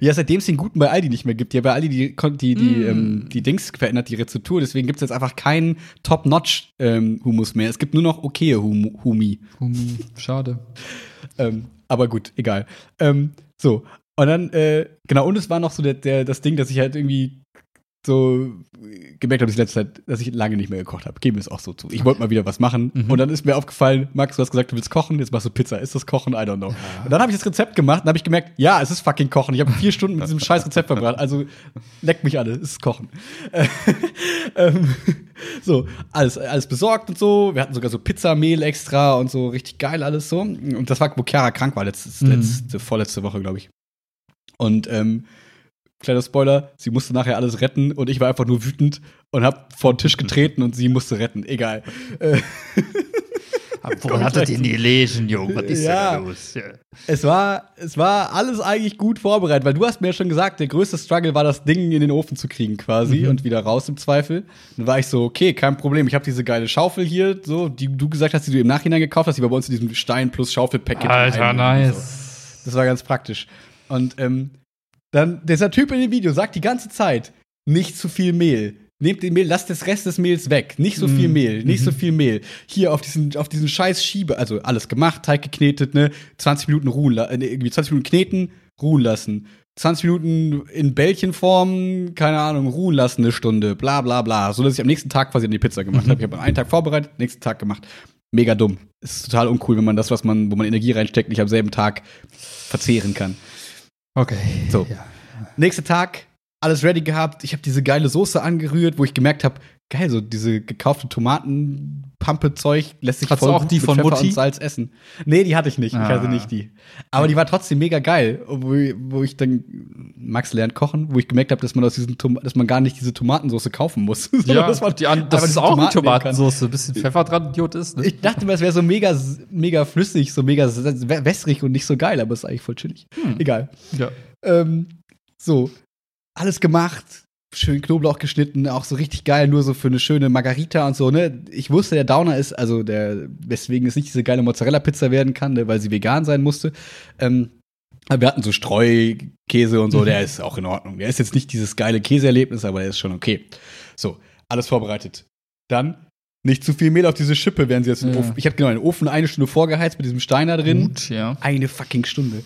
ja, seitdem es den guten bei Aldi nicht mehr gibt, ja bei Aldi die, die, die, Mm. ähm, die Dings verändert, die Rezeptur, deswegen gibt es jetzt einfach keinen Top-Notch-Humus mehr. Es gibt nur noch okaye hum Humi. Humi, schade. Ähm, aber gut, egal. Ähm, so, und dann, äh, genau, und es war noch so der, der, das Ding, dass ich halt irgendwie so gemerkt habe, dass ich letzte Zeit, dass ich lange nicht mehr gekocht habe. Geben wir es auch so zu. Ich wollte mal wieder was machen. Mhm. Und dann ist mir aufgefallen, Max, du hast gesagt, du willst kochen, jetzt machst du Pizza. Ist das Kochen? I don't know. Und dann habe ich das Rezept gemacht und habe ich gemerkt, ja, es ist fucking Kochen. Ich habe vier Stunden mit diesem scheiß Rezept verbracht. Also leckt mich alle, es ist Kochen. ähm, so, alles, alles besorgt und so. Wir hatten sogar so Pizzamehl extra und so richtig geil alles so. Und das war, wo Chiara krank war, letzte, Mhm. letzte vorletzte Woche, glaube ich. Und ähm, kleiner Spoiler, sie musste nachher alles retten und ich war einfach nur wütend und hab vor den Tisch getreten und sie musste retten. Egal. Wo hattet ihr die Lesen, Junge? Was ist Ja. denn los? Ja. es war, es war alles eigentlich gut vorbereitet, weil du hast mir ja schon gesagt, der größte Struggle war, das Ding in den Ofen zu kriegen quasi Mhm. und wieder raus im Zweifel. Dann war ich so, okay, kein Problem. Ich habe diese geile Schaufel hier, so, die du gesagt hast, die du im Nachhinein gekauft hast, die war bei uns in diesem Stein plus Schaufel-Packet. Alter, und so. nice. Das war ganz praktisch. Und ähm, dann, dieser Typ in dem Video sagt die ganze Zeit, nicht zu viel Mehl. Nehmt den Mehl, lasst das Rest des Mehls weg. Nicht so viel Mm. Mehl, nicht so Mhm. viel Mehl. Hier auf diesen, auf diesen scheiß Schiebe, also alles gemacht, Teig geknetet, ne? 20 Minuten ruhen, äh, irgendwie 20 Minuten kneten, ruhen lassen. 20 Minuten in Bällchenform, keine Ahnung, ruhen lassen eine Stunde, bla bla bla. So dass ich am nächsten Tag quasi die Pizza gemacht habe. Ich habe einen Tag vorbereitet, nächsten Tag gemacht. Mega dumm. Ist total uncool, wenn man das, was man, wo man Energie reinsteckt, nicht am selben Tag verzehren kann. Okay. So. Ja. Nächster Tag, alles ready gehabt. Ich habe diese geile Soße angerührt, wo ich gemerkt habe, geil, so diese gekaufte Tomatenpampe-Zeug lässt sich Hast du voll auch die von Pfeffer Mutti? und Salz essen. Nee, die hatte ich nicht. Ich Ah. hatte nicht die. Aber die war trotzdem mega geil, wo, wo ich dann Max lernt kochen, wo ich gemerkt habe, dass man aus diesen Tom dass man gar nicht diese Tomatensauce kaufen muss. Ja, dass man die an, das ist auch eine. Ein bisschen Pfeffer dran, Idiot ist. Ne? Ich dachte mir, es wäre so mega, mega flüssig, so mega wässrig und nicht so geil, aber es ist eigentlich voll chillig. Hm. Egal. ja. Ähm, so, alles gemacht, schön Knoblauch geschnitten, auch so richtig geil, nur so für eine schöne Margarita und so, ne? Ich wusste, der Downer ist, also der, weswegen es nicht diese geile Mozzarella-Pizza werden kann, ne, weil sie vegan sein musste. Ähm, aber wir hatten so Streukäse und so, der ist auch in Ordnung. Der ist jetzt nicht dieses geile Käseerlebnis, aber der ist schon okay. So, alles vorbereitet. Dann nicht zu viel Mehl auf diese Schippe, während sie jetzt im Ja. Ofen. Ich habe genau den Ofen eine Stunde vorgeheizt mit diesem Steiner drin. Gut, ja. Eine fucking Stunde.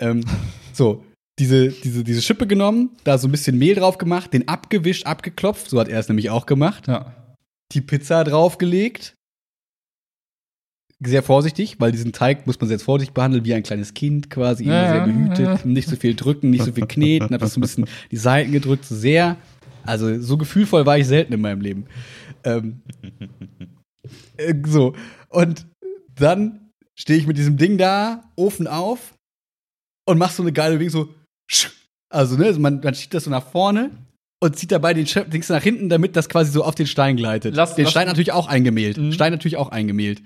Ähm, so, diese, diese, diese Schippe genommen, da so ein bisschen Mehl drauf gemacht, den abgewischt, abgeklopft, so hat er es nämlich auch gemacht. Ja. Die Pizza draufgelegt. Sehr vorsichtig, weil diesen Teig muss man sehr vorsichtig behandeln, wie ein kleines Kind quasi, immer Ja, sehr behütet, ja. nicht so viel drücken, nicht so viel kneten, einfach so ein bisschen die Seiten gedrückt, sehr, also so gefühlvoll war ich selten in meinem Leben. Ähm, äh, so, und dann stehe ich mit diesem Ding da, Ofen auf und mach so eine geile Ding so, also ne, man, man schiebt das so nach vorne und zieht dabei den Dings nach hinten, damit das quasi so auf den Stein gleitet. Lass- den lass- Stein natürlich auch eingemehlt. Mhm. Stein natürlich auch eingemehlt.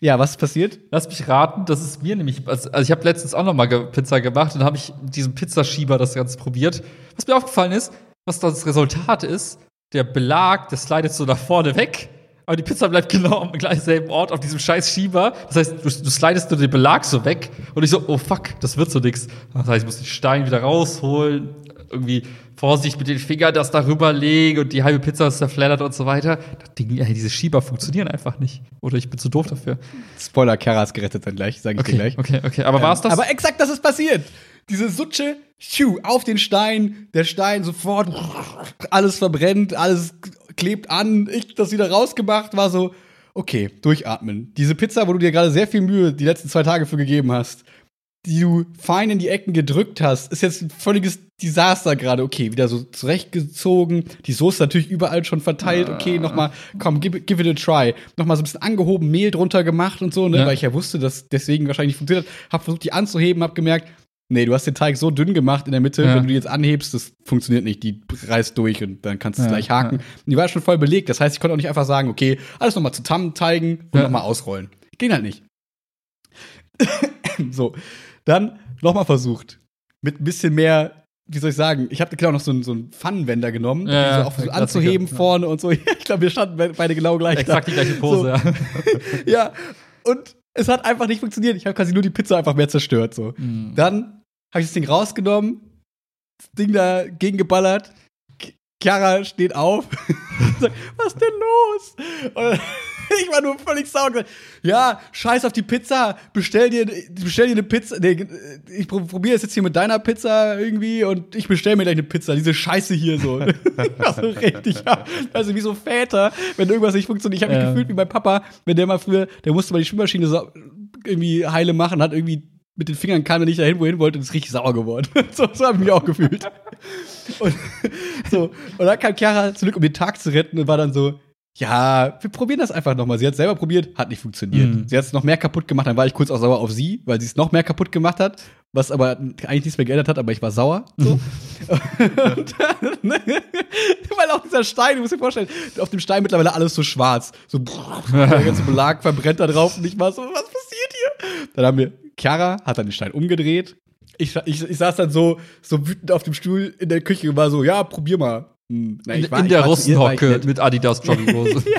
Ja, was ist passiert? Lass mich raten, das ist mir nämlich, also also ich habe letztens auch noch mal ge Pizza gemacht und habe ich mit diesem Pizzaschieber das Ganze probiert. Was mir aufgefallen ist, was das Resultat ist, der Belag, der slidet so nach vorne weg, aber die Pizza bleibt genau am gleich selben Ort auf diesem scheiß Schieber. Das heißt, du, du slidest nur den Belag so weg und ich so, oh fuck, das wird so nix. Das heißt, ich muss den Stein wieder rausholen, irgendwie Vorsicht mit den Fingern das darüber legen und die halbe Pizza ist zerfleddert und so weiter. Das Ding, ey, diese Schieber funktionieren einfach nicht. Oder ich bin zu doof dafür. Spoiler, Kara ist gerettet dann gleich, sage ich dir Okay, gleich. okay, okay. Aber war's das? Aber exakt das ist passiert. Diese Sutsche, auf den Stein, der Stein sofort, alles verbrennt, alles klebt an. Ich das wieder rausgemacht, war so, okay, durchatmen. Diese Pizza, wo du dir gerade sehr viel Mühe die letzten zwei Tage für gegeben hast, die du fein in die Ecken gedrückt hast, ist jetzt ein völliges Desaster gerade. Okay, wieder so zurechtgezogen. Die Soße natürlich überall schon verteilt. Okay, nochmal, komm, give, it- give it a try. Nochmal so ein bisschen angehoben, Mehl drunter gemacht und so, ne? Ja. Weil ich ja wusste, dass deswegen wahrscheinlich nicht funktioniert hat. Hab versucht, die anzuheben, hab gemerkt, nee, du hast den Teig so dünn gemacht in der Mitte, Ja. wenn du die jetzt anhebst, das funktioniert nicht. Die reißt durch und dann kannst du es Ja, gleich haken. ja. Die war schon voll belegt. Das heißt, ich konnte auch nicht einfach sagen, okay, alles nochmal zusammenteigen und Ja. nochmal ausrollen. Ging halt nicht. so, dann nochmal versucht. Mit ein bisschen mehr, wie soll ich sagen, ich habe genau noch so einen, so einen Pfannenwender genommen, Ja, so auch der anzuheben ja. vorne und so. ich glaube, wir standen be- beide genau gleich Exakt da. die gleiche Pose, So. ja. ja, und es hat einfach nicht funktioniert. Ich habe quasi nur die Pizza einfach mehr zerstört. So. Mhm. Dann habe ich das Ding rausgenommen, das Ding da gegengeballert. Chiara steht auf. sagt, was ist denn los? Und ich war nur völlig sauer. Ja, scheiß auf die Pizza. Bestell dir, bestell dir eine Pizza. Nee, ich pro- probiere es jetzt hier mit deiner Pizza irgendwie und ich bestell mir gleich eine Pizza. Diese Scheiße hier so. Ich war so richtig, ja. Also wie so Väter, wenn irgendwas nicht funktioniert. Ich habe mich Ja. gefühlt wie mein Papa, wenn der mal früher, der musste mal die Spülmaschine so irgendwie heile machen, hat irgendwie mit den Fingern kam er nicht dahin, wohin wollte, und ist richtig sauer geworden. so so habe ich mich auch gefühlt. Und, so, und dann kam Chiara zurück, um den Tag zu retten und war dann so, ja, wir probieren das einfach nochmal. Sie hat selber probiert, hat nicht funktioniert. Mhm. Sie hat es noch mehr kaputt gemacht, dann war ich kurz auch sauer auf sie, weil sie es noch mehr kaputt gemacht hat, was aber eigentlich nichts mehr geändert hat, aber ich war sauer. So. und dann, weil auch dieser Stein, du musst dir vorstellen, auf dem Stein mittlerweile alles so schwarz. So der ganze Belag verbrennt da drauf und ich war so, was passiert hier? Dann haben wir, Chiara hat dann den Stein umgedreht. Ich, ich, ich saß dann so, so wütend auf dem Stuhl in der Küche und war so, ja, probier mal. hm, na, In, ich war- in der Russenhocke mit Adidas Jogginghose.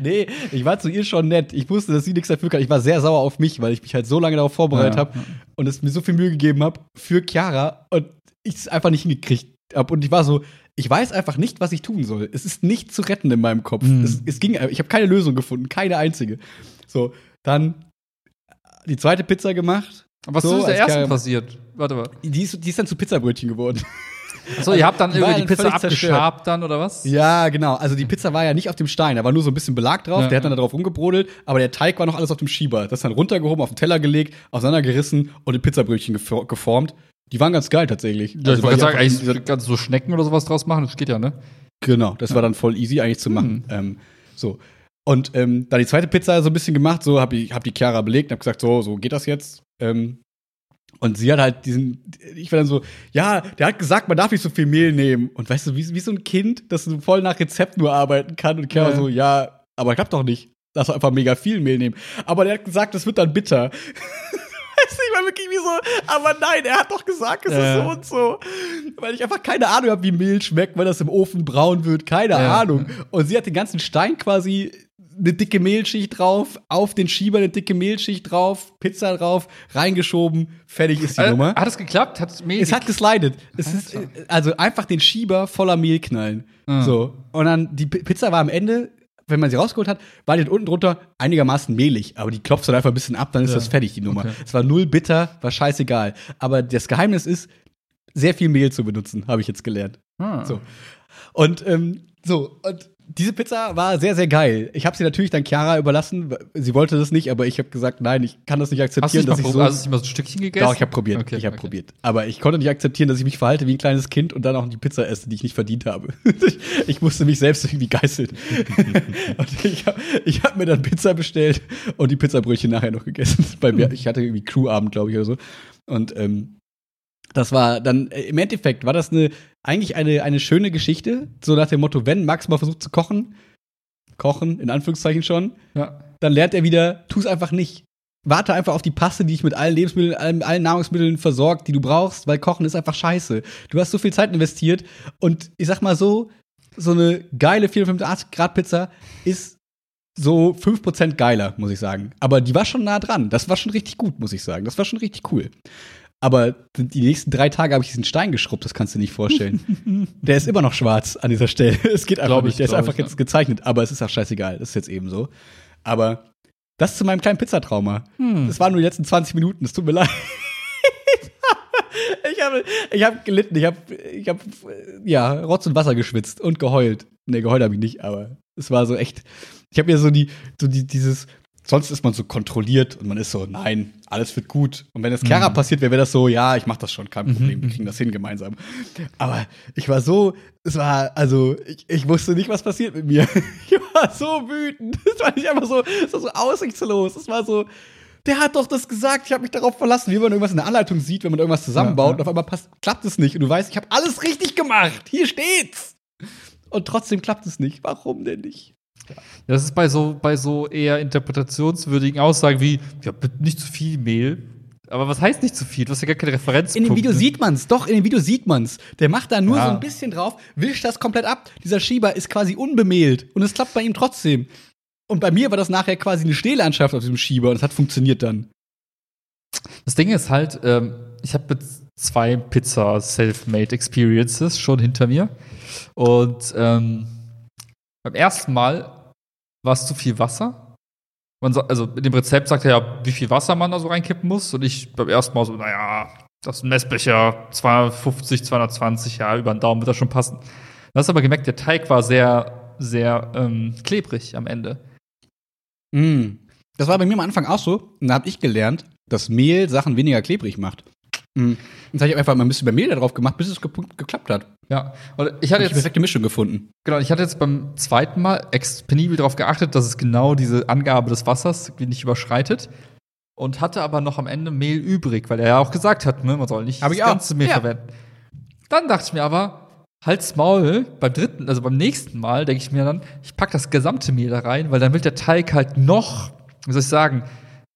Nee, ich war zu ihr schon nett. Ich wusste, dass sie nichts dafür kann. Ich war sehr sauer auf mich, weil ich mich halt so lange darauf vorbereitet Ja, habe und es mir so viel Mühe gegeben habe für Chiara und ich es einfach nicht hingekriegt habe. Und ich war so, ich weiß einfach nicht, was ich tun soll. Es ist nicht zu retten in meinem Kopf. Mhm. Es, es ging, ich habe keine Lösung gefunden, keine einzige. So, dann die zweite Pizza gemacht. Was So, ist der ersten passiert? Warte mal. Die ist, die ist dann zu Pizzabrötchen geworden. Achso, ihr habt dann Die irgendwie die Pizza abgeschabt dann, oder was? Ja, genau. Also die Pizza war ja nicht auf dem Stein, da war nur so ein bisschen Belag drauf, Ja, der hat dann ja. da drauf rumgebrodelt, aber der Teig war noch alles auf dem Schieber. Das dann runtergehoben, auf den Teller gelegt, auseinandergerissen und in Pizzabrötchen gefo- geformt. Die waren ganz geil tatsächlich. Ja, Also, ich wollte sagen, eigentlich kannst so Schnecken oder sowas draus machen, das geht ja, ne? Genau, das war dann voll easy eigentlich zu machen. Hm. Ähm, so. Und ähm, dann die zweite Pizza so ein bisschen gemacht, so habe ich hab die Chiara belegt und hab gesagt, so, so geht das jetzt. Ähm, und sie hat halt diesen, ich war dann so, ja, der hat gesagt, man darf nicht so viel Mehl nehmen. Und weißt du, wie, wie so ein Kind, das so voll nach Rezept nur arbeiten kann. Und Chiara Ja. so, ja, aber klappt doch nicht. Lass doch einfach mega viel Mehl nehmen. Aber der hat gesagt, das wird dann bitter. Weißt du, ich war wirklich wie so, aber nein, er hat doch gesagt, es Ja. ist so und so. Weil ich einfach keine Ahnung habe, wie Mehl schmeckt, weil das im Ofen braun wird. Keine Ja. Ahnung. Und sie hat den ganzen Stein quasi eine dicke Mehlschicht drauf, auf den Schieber eine dicke Mehlschicht drauf, Pizza drauf, reingeschoben, fertig ist die Äh, Nummer. Hat es geklappt? Hat Mehl Es hat geslidet. Es ist, also einfach den Schieber voller Mehl knallen. Ah. So. Und dann die Pizza war am Ende, wenn man sie rausgeholt hat, war die unten drunter einigermaßen mehlig. Aber die klopft dann einfach ein bisschen ab, dann ist Ja. das fertig, die Nummer. Okay. Es war null bitter, war scheißegal. Aber das Geheimnis ist, sehr viel Mehl zu benutzen, habe ich jetzt gelernt. Ah. So. Und ähm, so, und diese Pizza war sehr, sehr geil. Ich habe sie natürlich dann Chiara überlassen. Sie wollte das nicht, aber ich habe gesagt, nein, ich kann das nicht akzeptieren, dass ich so hast du nicht mal so ein Stückchen gegessen? doch, ich habe probiert. Okay, ich habe okay. probiert. Aber ich konnte nicht akzeptieren, dass ich mich verhalte wie ein kleines Kind und dann auch die Pizza esse, die ich nicht verdient habe. ich, ich musste mich selbst irgendwie geißeln. und ich habe hab mir dann Pizza bestellt und die Pizzabrötchen nachher noch gegessen. Bei mir, ich hatte irgendwie Crewabend, glaube ich, oder so. Und ähm, das war dann, äh, im Endeffekt war das eine, eigentlich eine, eine schöne Geschichte. So nach dem Motto, wenn Max mal versucht zu kochen, kochen, in Anführungszeichen schon, Ja. dann lernt er wieder, tu es einfach nicht. Warte einfach auf die Paste, die ich mit allen Lebensmitteln, allen, allen Nahrungsmitteln versorgt, die du brauchst, weil Kochen ist einfach scheiße. Du hast so viel Zeit investiert und ich sag mal so, so eine geile 450 Grad Pizza ist so 5% geiler, muss ich sagen. Aber die war schon nah dran. Das war schon richtig gut, muss ich sagen. Das war schon richtig cool. Aber die nächsten drei Tage habe ich diesen Stein geschrubbt, das kannst du dir nicht vorstellen. Der ist immer noch schwarz an dieser Stelle. Es geht einfach ich, nicht. Der ist einfach jetzt gezeichnet, aber es ist auch scheißegal. Das ist jetzt eben so. Aber das zu meinem kleinen Pizzatrauma. Hm. Das waren nur die letzten 20 Minuten, es tut mir leid. ich habe ich hab gelitten, ich habe ich hab, ja, Rotz und Wasser geschwitzt und geheult. Nee, geheult habe ich nicht, aber es war so echt. Ich habe mir so die so die dieses sonst ist man so kontrolliert und man ist so nein, alles wird gut. Und wenn das Chiara Mhm. passiert wäre, wäre das so, ja, ich mach das schon, kein Problem, wir Mhm. kriegen das hin gemeinsam. Aber ich war so, es war also ich, ich wusste nicht, was passiert mit mir. Ich war so wütend. Es war nicht einfach so, es war so aussichtslos. Es war so, der hat doch das gesagt, ich habe mich darauf verlassen, wie man irgendwas in der Anleitung sieht, wenn man irgendwas zusammenbaut Ja, ja. und auf einmal passt, klappt es nicht und du weißt, ich habe alles richtig gemacht. Hier steht's. Und trotzdem klappt es nicht. Warum denn nicht? Das ist bei so, bei so eher interpretationswürdigen Aussagen wie, ja, nicht zu viel Mehl. Aber was heißt nicht zu viel? Du hast ja gar keine Referenz. In dem Video sieht man's, doch, in dem Video sieht man's. Der macht da nur Ja. so ein bisschen drauf, wischt das komplett ab. Dieser Schieber ist quasi unbemehlt und es klappt bei ihm trotzdem. Und bei mir war das nachher quasi eine Stehlandschaft auf diesem Schieber und es hat funktioniert dann. Das Ding ist halt, ähm, ich habe zwei Pizza Self-Made Experiences schon hinter mir. Und ähm, beim ersten Mal war es zu viel Wasser. Man also in dem Rezept sagt er ja, wie viel Wasser man da so reinkippen muss. Und ich beim ersten Mal so, naja, das ist ein Messbecher, 250, 220, ja, über den Daumen wird das schon passen. Du hast aber gemerkt, der Teig war sehr, sehr ähm, klebrig am Ende. Mm. Das war bei mir am Anfang auch so. Und da habe ich gelernt, dass Mehl Sachen weniger klebrig macht. Mm. Jetzt habe ich einfach mal ein bisschen mehr Mehl da drauf gemacht, bis es ge geklappt hat. Ja, und ich hatte Hab ich die jetzt perfekte Mischung gefunden. Genau, ich hatte jetzt beim zweiten Mal penibel darauf geachtet, dass es genau diese Angabe des Wassers nicht überschreitet. Und hatte aber noch am Ende Mehl übrig, weil er ja auch gesagt hat, ne, man soll nicht Hab das auch, ganze Mehl ja. verwenden. Dann dachte ich mir aber, halt's Maul, beim dritten, also beim nächsten Mal denke ich mir dann, ich pack das gesamte Mehl da rein, weil dann wird der Teig halt noch, wie soll ich sagen,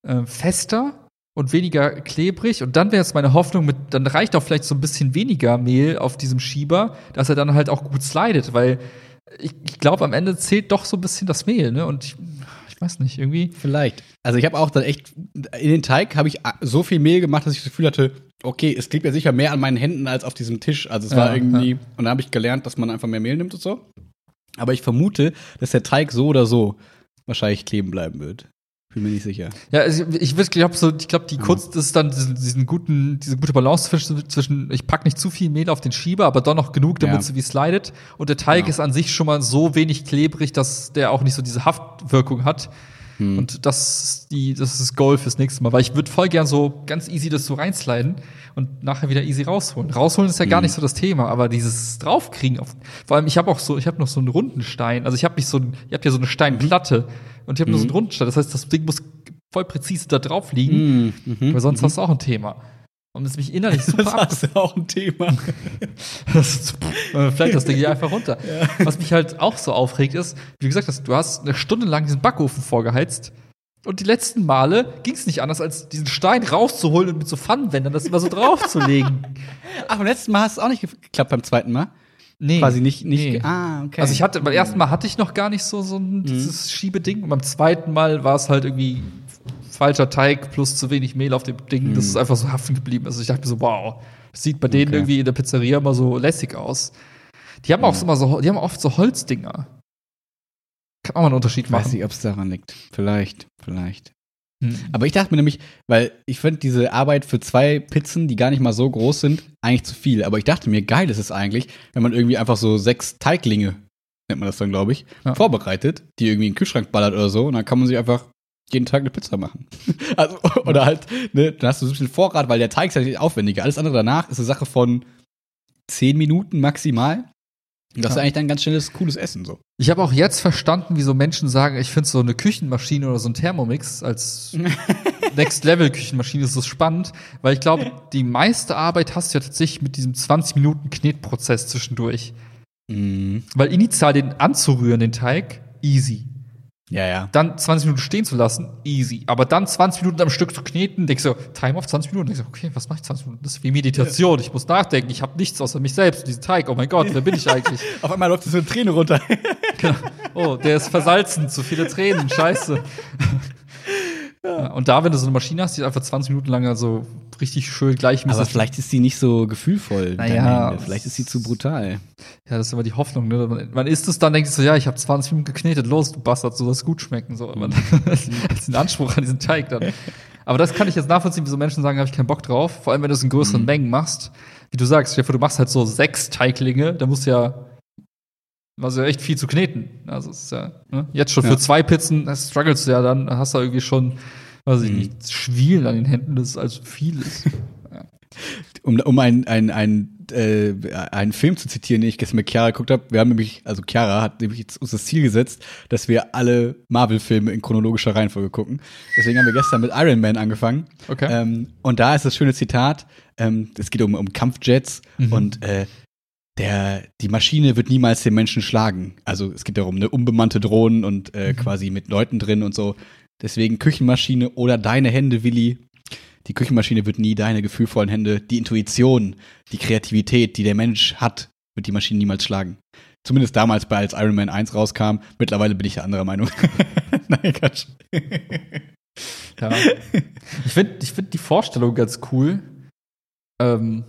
äh, fester und weniger klebrig. Und dann wäre jetzt meine Hoffnung mit, dann reicht auch vielleicht so ein bisschen weniger Mehl auf diesem Schieber, dass er dann halt auch gut slidet, weil ich, ich glaube, am Ende zählt doch so ein bisschen das Mehl, ne? Und ich, ich weiß nicht, irgendwie. Vielleicht. Also ich habe auch dann echt, in den Teig habe ich so viel Mehl gemacht, dass ich das Gefühl hatte, okay, es klebt ja sicher mehr an meinen Händen als auf diesem Tisch. Also es Ja, war irgendwie, ja. und dann habe ich gelernt, dass man einfach mehr Mehl nimmt und so. Aber ich vermute, dass der Teig so oder so wahrscheinlich kleben bleiben wird. Bin mir nicht sicher. Ja, ich, ich glaube so, ich glaube die Kunst ist dann diesen, diesen guten, diese gute Balance zwischen, zwischen ich pack nicht zu viel Mehl auf den Schieber, aber doch noch genug, damit Ja. sie wie slidet. Und der Teig Ja. ist an sich schon mal so wenig klebrig, dass der auch nicht so diese Haftwirkung hat. Hm. Und das ist die, das ist das Goal fürs nächste Mal, weil ich würde voll gern so ganz easy das so reinsliden und nachher wieder easy rausholen. Rausholen ist ja Hm. gar nicht so das Thema, aber dieses draufkriegen auf, vor allem ich habe auch so, ich habe noch so einen runden Stein, also ich habe nicht so ein, ihr habt ja so eine Steinplatte und ich habe nur so Mhm. einen runden Stein, das heißt, das Ding muss voll präzise da drauf liegen, Mhm. weil sonst hast du auch ein Thema. Und das mich innerlich super Das ab. ist ja auch ein Thema. Das äh, Fällt das Ding hier einfach runter. Was mich halt auch so aufregt ist, wie du gesagt hast, du hast eine Stunde lang diesen Backofen vorgeheizt. Und die letzten Male ging es nicht anders, als diesen Stein rauszuholen und mit so Pfannenwändern das immer so draufzulegen. Ach, beim letzten Mal hat es auch nicht geklappt beim zweiten Mal. Nee. Quasi nicht, nicht. Nee. Ah, okay. Also ich hatte, beim ersten Mal hatte ich noch gar nicht so, so ein, dieses Schiebeding. Und beim zweiten Mal war es halt irgendwie falscher Teig plus zu wenig Mehl auf dem Ding. Das ist einfach so haften geblieben. Also ich dachte mir so, wow, das sieht bei denen Okay. irgendwie in der Pizzeria immer so lässig aus. Die haben auch so immer so, die haben oft so Holzdinger. Kann auch mal einen Unterschied Ich weiß machen. nicht, ob es daran liegt. Vielleicht, vielleicht. Hm. Aber ich dachte mir nämlich, weil ich finde diese Arbeit für zwei Pizzen, die gar nicht mal so groß sind, eigentlich zu viel. Aber ich dachte mir, geil ist es eigentlich, wenn man irgendwie einfach so sechs Teiglinge, nennt man das dann, glaube ich, Ja. vorbereitet, die irgendwie in den Kühlschrank ballert oder so. Und dann kann man sich einfach jeden Tag eine Pizza machen. also, oder halt, ne, dann hast du so ein bisschen Vorrat, weil der Teig ist ja nicht aufwendiger. Alles andere danach ist eine Sache von zehn Minuten maximal. Und das ist eigentlich dann ganz schnelles, cooles Essen so. Ich habe auch jetzt verstanden, wieso Menschen sagen, ich finde so eine Küchenmaschine oder so ein Thermomix als Next-Level-Küchenmaschine ist so spannend, weil ich glaube, die meiste Arbeit hast du ja tatsächlich mit diesem 20-Minuten-Knetprozess zwischendurch. Mhm. Weil initial den anzurühren, den Teig, easy. Ja, ja. Dann 20 Minuten stehen zu lassen, easy. Aber dann 20 Minuten am Stück zu kneten, denkst du, Time auf 20 Minuten. Denkst du, okay, was mache ich 20 Minuten? Das ist wie Meditation. Ich muss nachdenken. Ich habe nichts außer mich selbst. Diesen Teig, oh mein Gott, wer bin ich eigentlich? Auf einmal läuft so eine Träne runter. Oh, der ist versalzen, zu viele Tränen, scheiße. Ja, und da, wenn du so eine Maschine hast, die einfach 20 Minuten lang also richtig schön gleichmäßig. Aber vielleicht ist sie nicht so gefühlvoll. Naja, vielleicht ist sie zu brutal. Ja, das ist immer die Hoffnung, ne? Man, isst es dann, denkt so, ja, ich habe 20 Minuten geknetet, los, du Bastard, so das gut schmecken. So, man hat den Anspruch an diesen Teig dann. Aber das kann ich jetzt nachvollziehen, wieso Menschen sagen, habe ich keinen Bock drauf. Vor allem, wenn du es in größeren Mengen machst. Wie du sagst, Stefan, du machst halt so sechs Teiglinge, da musst du ja also echt viel zu kneten. Also ist ja, ne? jetzt schon Ja. für zwei Pizzen das struggles du ja dann, hast du irgendwie schon, weiß ich Mhm. nicht, Schwielen an den Händen, das ist also viel ist. Um, um einen ein, ein, äh, einen Film zu zitieren, den ich gestern mit Chiara geguckt habe. Wir haben nämlich, also Chiara hat nämlich uns das Ziel gesetzt, dass wir alle Marvel-Filme in chronologischer Reihenfolge gucken. Deswegen haben wir gestern mit Iron Man angefangen. Okay. Ähm, und da ist das schöne Zitat, ähm, es geht um, um Kampfjets Mhm. und äh, der, die Maschine wird niemals den Menschen schlagen. Also es geht darum, eine unbemannte Drohnen und äh, quasi mit Leuten drin und so. Deswegen Küchenmaschine oder deine Hände, Willi. Die Küchenmaschine wird nie deine gefühlvollen Hände, die Intuition, die Kreativität, die der Mensch hat, wird die Maschine niemals schlagen. Zumindest damals, bei als Iron Man 1 rauskam. Mittlerweile bin ich ja anderer Meinung. Nein, Quatsch. Ja. Ich finde ich find die Vorstellung ganz cool. Ähm,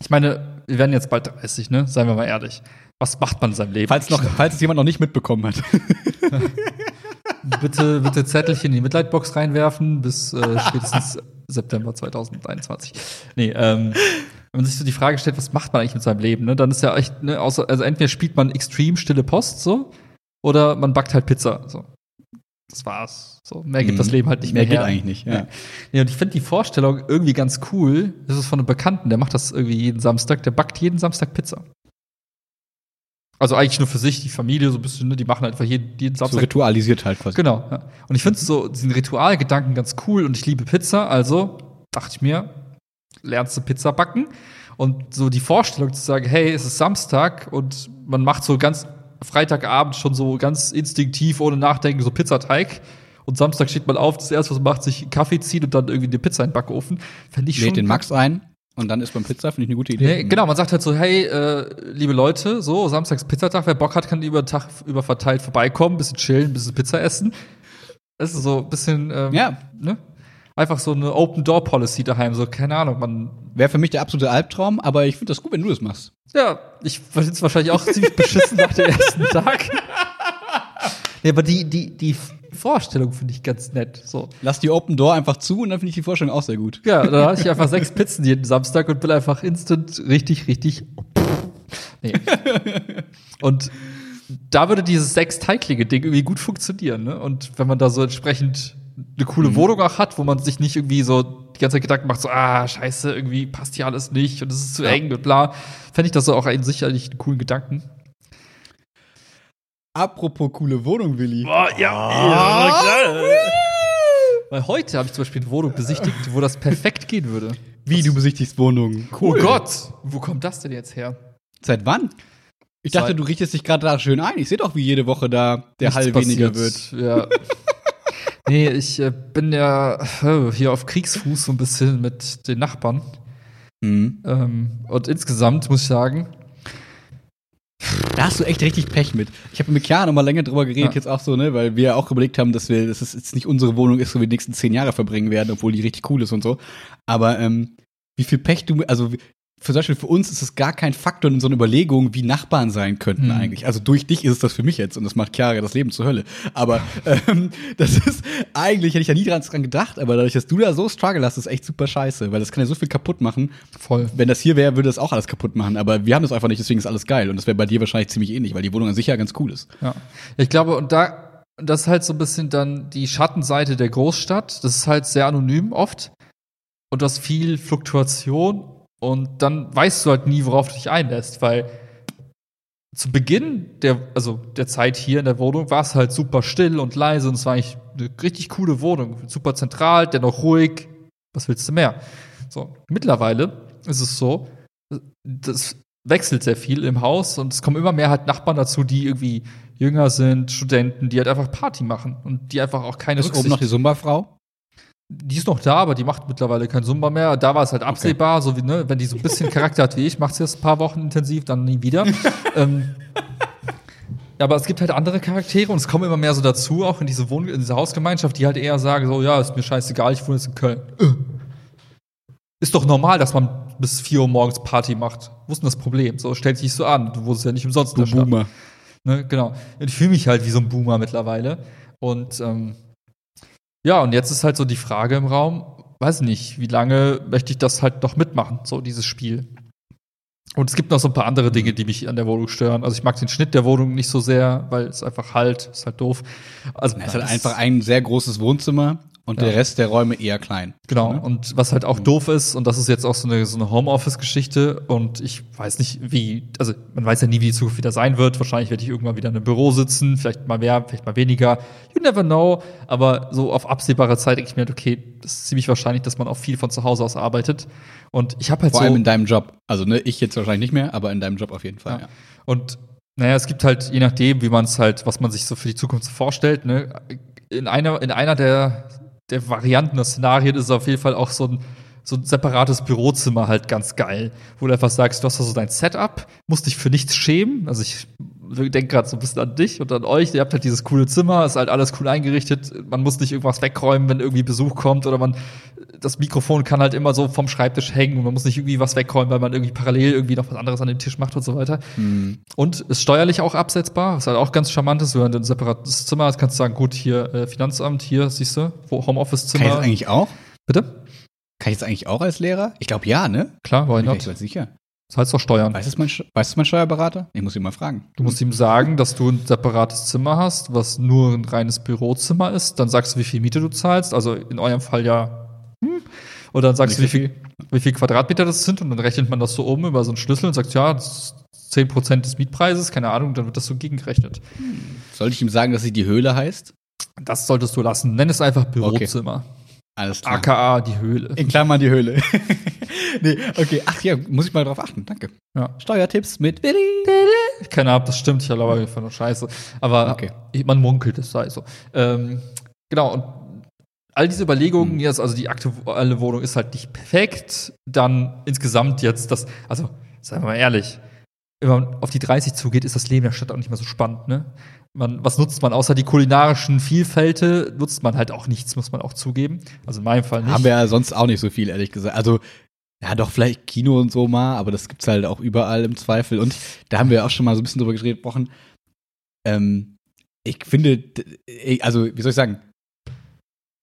ich meine, wir werden jetzt bald 30, ne? Seien wir mal ehrlich. Was macht man in seinem Leben? Falls, noch, falls es jemand noch nicht mitbekommen hat. bitte, bitte Zettelchen in die Mitleidbox reinwerfen bis äh, spätestens September 2023. Nee, ähm, wenn man sich so die Frage stellt, was macht man eigentlich mit seinem Leben, ne? Dann ist ja echt, ne, außer, also entweder spielt man extrem stille Post so, oder man backt halt Pizza. So. Das war's. So, mehr gibt das Leben halt nicht mehr, Mhm. Mehr geht her. eigentlich nicht, ja. Ja, und ich finde die Vorstellung irgendwie ganz cool. Das ist von einem Bekannten, der macht das irgendwie jeden Samstag, der backt jeden Samstag Pizza. Also eigentlich nur für sich, die Familie so ein bisschen, ne, die machen einfach jeden, jeden So Samstag. ritualisiert halt quasi. genau. Ja. Und ich finde so diesen Ritualgedanken ganz cool und ich liebe Pizza, also dachte ich mir, lernst du Pizza backen und so die Vorstellung zu sagen, hey, es ist Samstag und man macht so ganz Freitagabend schon so ganz instinktiv ohne Nachdenken so Pizzateig Und Samstag steht man auf, das erste, was man macht, sich einen Kaffee ziehen und dann irgendwie eine Pizza in den Backofen. Fände ich schon. Lädt den Max ein und dann ist beim Pizza, finde ich eine gute Idee. Nee, genau, man sagt halt so, hey, äh, liebe Leute, so, samstags Pizzatag, wer Bock hat, kann über den Tag über verteilt vorbeikommen, bisschen chillen, bisschen Pizza essen. Das ist so ein bisschen, ähm, Ja. ne? Einfach so eine Open-Door-Policy daheim, so, keine Ahnung, man, Wäre für mich der absolute Albtraum, aber ich finde das gut, wenn du das machst. ja, ich finde es wahrscheinlich auch ziemlich beschissen nach dem ersten Tag. Ja, aber die, die, die Vorstellung finde ich ganz nett, so. Lass die Open Door einfach zu und dann finde ich die Vorstellung auch sehr gut. Ja, da hatte ich einfach sechs Pizzen jeden Samstag und bin einfach instant richtig, richtig. Nee. Und da würde dieses sechs teiglinge Ding irgendwie gut funktionieren, ne? Und wenn man da so entsprechend eine coole Wohnung auch hat, wo man sich nicht irgendwie so die ganze Zeit Gedanken macht, so, ah, scheiße, irgendwie passt hier alles nicht und es ist zu Ja. eng und bla, fände ich das so auch einen sicherlich einen coolen Gedanken. Apropos coole Wohnung, Willi. Boah, ja, Ah. Weil heute habe ich zum Beispiel eine Wohnung besichtigt, wo das perfekt gehen würde. Wie, du besichtigst Wohnungen. Oh Gott, wo kommt das denn jetzt her? Seit wann? Ich dachte, Seit- du richtest dich gerade da schön ein. Ich sehe doch, wie jede Woche da der Nichts Hall weniger wird. passiert. Ja. nee, ich äh, bin ja äh, hier auf Kriegsfuß so ein bisschen mit den Nachbarn. Mhm. Ähm, und insgesamt muss ich sagen, Da hast du echt richtig Pech mit. Ich habe mit Chiara noch mal länger drüber geredet, Ja. jetzt auch so, ne, weil wir auch überlegt haben, dass wir, dass es jetzt nicht unsere Wohnung ist, wo wir die nächsten zehn Jahre verbringen werden, obwohl die richtig cool ist und so. Aber ähm, wie viel Pech du, also für zum Beispiel für uns ist es gar kein Faktor in so einer Überlegung, wie Nachbarn sein könnten Mhm. eigentlich. Also durch dich ist es das für mich jetzt und das macht Chiara das Leben zur Hölle. Aber ähm, das ist eigentlich hätte ich ja nie dran, dran gedacht, aber dadurch, dass du da so struggle hast, ist echt super scheiße, weil das kann ja so viel kaputt machen. voll. Wenn das hier wäre, würde das auch alles kaputt machen. Aber wir haben das einfach nicht, deswegen ist alles geil. Und das wäre bei dir wahrscheinlich ziemlich ähnlich, weil die Wohnung an sich ja ganz cool ist. Ja. Ich glaube, und da, das ist halt so ein bisschen dann die Schattenseite der Großstadt. Das ist halt sehr anonym oft. Und du hast viel Fluktuation. Und dann weißt du halt nie, worauf du dich einlässt, weil zu Beginn der, also der Zeit hier in der Wohnung war es halt super still und leise und es war eigentlich eine richtig coole Wohnung. Super zentral, dennoch ruhig. Was willst du mehr? So, mittlerweile ist es so, das wechselt sehr viel im Haus und es kommen immer mehr halt Nachbarn dazu, die irgendwie jünger sind, Studenten, die halt einfach Party machen und die einfach auch keine Ist oben noch die Sumba-Frau? Die ist noch da, aber die macht mittlerweile kein Zumba mehr. Da war es halt absehbar, so wie, ne, wenn die so ein bisschen Charakter hat wie ich, macht sie das ein paar Wochen intensiv, dann nie wieder. ähm, ja, aber es gibt halt andere Charaktere und es kommen immer mehr so dazu, auch in diese Wohn in diese Hausgemeinschaft, die halt eher sagen, so, ja, ist mir scheißegal, ich wohne jetzt in Köln. Äh. Ist doch normal, dass man bis 4 Uhr morgens Party macht. Wo ist denn das Problem? So, stellt sich so an. Du wohnst ja nicht umsonst in Du der Stadt. Boomer. Ne, genau. Ich fühle mich halt wie so ein Boomer mittlerweile. Und ähm, ja, und jetzt ist halt so die Frage im Raum, weiß nicht, wie lange möchte ich das halt noch mitmachen, so dieses Spiel. Und es gibt noch so ein paar andere Dinge, die mich an der Wohnung stören. Also ich mag den Schnitt der Wohnung nicht so sehr, weil es einfach halt, ist halt doof. Also Es ist halt einfach ein sehr großes Wohnzimmer und Ja. der Rest der Räume eher klein. Genau, Ne? und was halt auch doof ist, und das ist jetzt auch so eine, so eine Homeoffice-Geschichte, und ich weiß nicht, wie, also man weiß ja nie, wie die Zukunft wieder sein wird. Wahrscheinlich werde ich irgendwann wieder in einem Büro sitzen, vielleicht mal mehr, vielleicht mal weniger. You never know. Aber so auf absehbare Zeit denke ich mir, halt, okay, das ist ziemlich wahrscheinlich, dass man auch viel von zu Hause aus arbeitet. Und ich habe halt Vor so. allem in deinem Job. Also, ne, ich jetzt wahrscheinlich nicht mehr, aber in deinem Job auf jeden Fall. Ja. Ja. Und naja, es gibt halt, je nachdem, wie man es halt, was man sich so für die Zukunft vorstellt, ne, in einer, in einer der, der Varianten, der Szenarien ist auf jeden Fall auch so ein, so ein separates Bürozimmer halt ganz geil, wo du einfach sagst, du hast da so dein Setup, musst dich für nichts schämen. Also ich denke gerade so ein bisschen an dich und an euch. Ihr habt halt dieses coole Zimmer, ist halt alles cool eingerichtet. Man muss nicht irgendwas wegräumen, wenn irgendwie Besuch kommt oder man das Mikrofon kann halt immer so vom Schreibtisch hängen und man muss nicht irgendwie was wegräumen, weil man irgendwie parallel irgendwie noch was anderes an dem Tisch macht und so weiter. Mhm. Und ist steuerlich auch absetzbar, was halt auch ganz charmant ist. Wenn du ein separates Zimmer hast, kannst du sagen, gut, hier äh, Finanzamt, hier, siehst du, wo Kann ich Homeoffice-Zimmer. das eigentlich auch? Bitte? Kann ich das eigentlich auch als Lehrer? Ich glaube ja, ne? Klar, why Bin ich nicht ganz sicher. Das heißt doch Steuern. Weiß es mein, Sch- weiß es mein Steuerberater? Ich muss ihn mal fragen. Du musst ihm sagen, dass du ein separates Zimmer hast, was nur ein reines Bürozimmer ist. Dann sagst du, wie viel Miete du zahlst. Also in eurem Fall ja. Hm. Und dann sagst Nicht du, wie viel, wie viel Quadratmeter das sind. Und dann rechnet man das so um über so einen Schlüssel und sagt, ja, das ist 10% des Mietpreises, keine Ahnung, dann wird das so gegengerechnet. Sollte ich ihm sagen, dass sie die Höhle heißt? Das solltest du lassen. Nenn es einfach Bürozimmer. Alles klar. AKA die Höhle. In Klammern die Höhle. nee, okay. Ach ja, muss ich mal drauf achten. Danke. Ja. Steuertipps mit Willi. Keine Ahnung, das stimmt, ich glaube einfach nur Scheiße. Aber Okay. man munkelt, es sei so. Ähm, genau, und all diese Überlegungen, jetzt, also die aktuelle Wohnung ist halt nicht perfekt, dann insgesamt jetzt das, also, seien wir mal ehrlich, wenn man auf die 30 zugeht, ist das Leben der Stadt auch nicht mehr so spannend, ne? Man, was nutzt man außer die kulinarischen Vielfälte? Nutzt man halt auch nichts, muss man auch zugeben. Also in meinem Fall nicht. Haben wir ja sonst auch nicht so viel, ehrlich gesagt. Also, ja, doch, vielleicht Kino und so mal, aber das gibt's halt auch überall im Zweifel. Und da haben wir auch schon mal so ein bisschen drüber geredet, Wochen. Ähm, ich finde, also, wie soll ich sagen?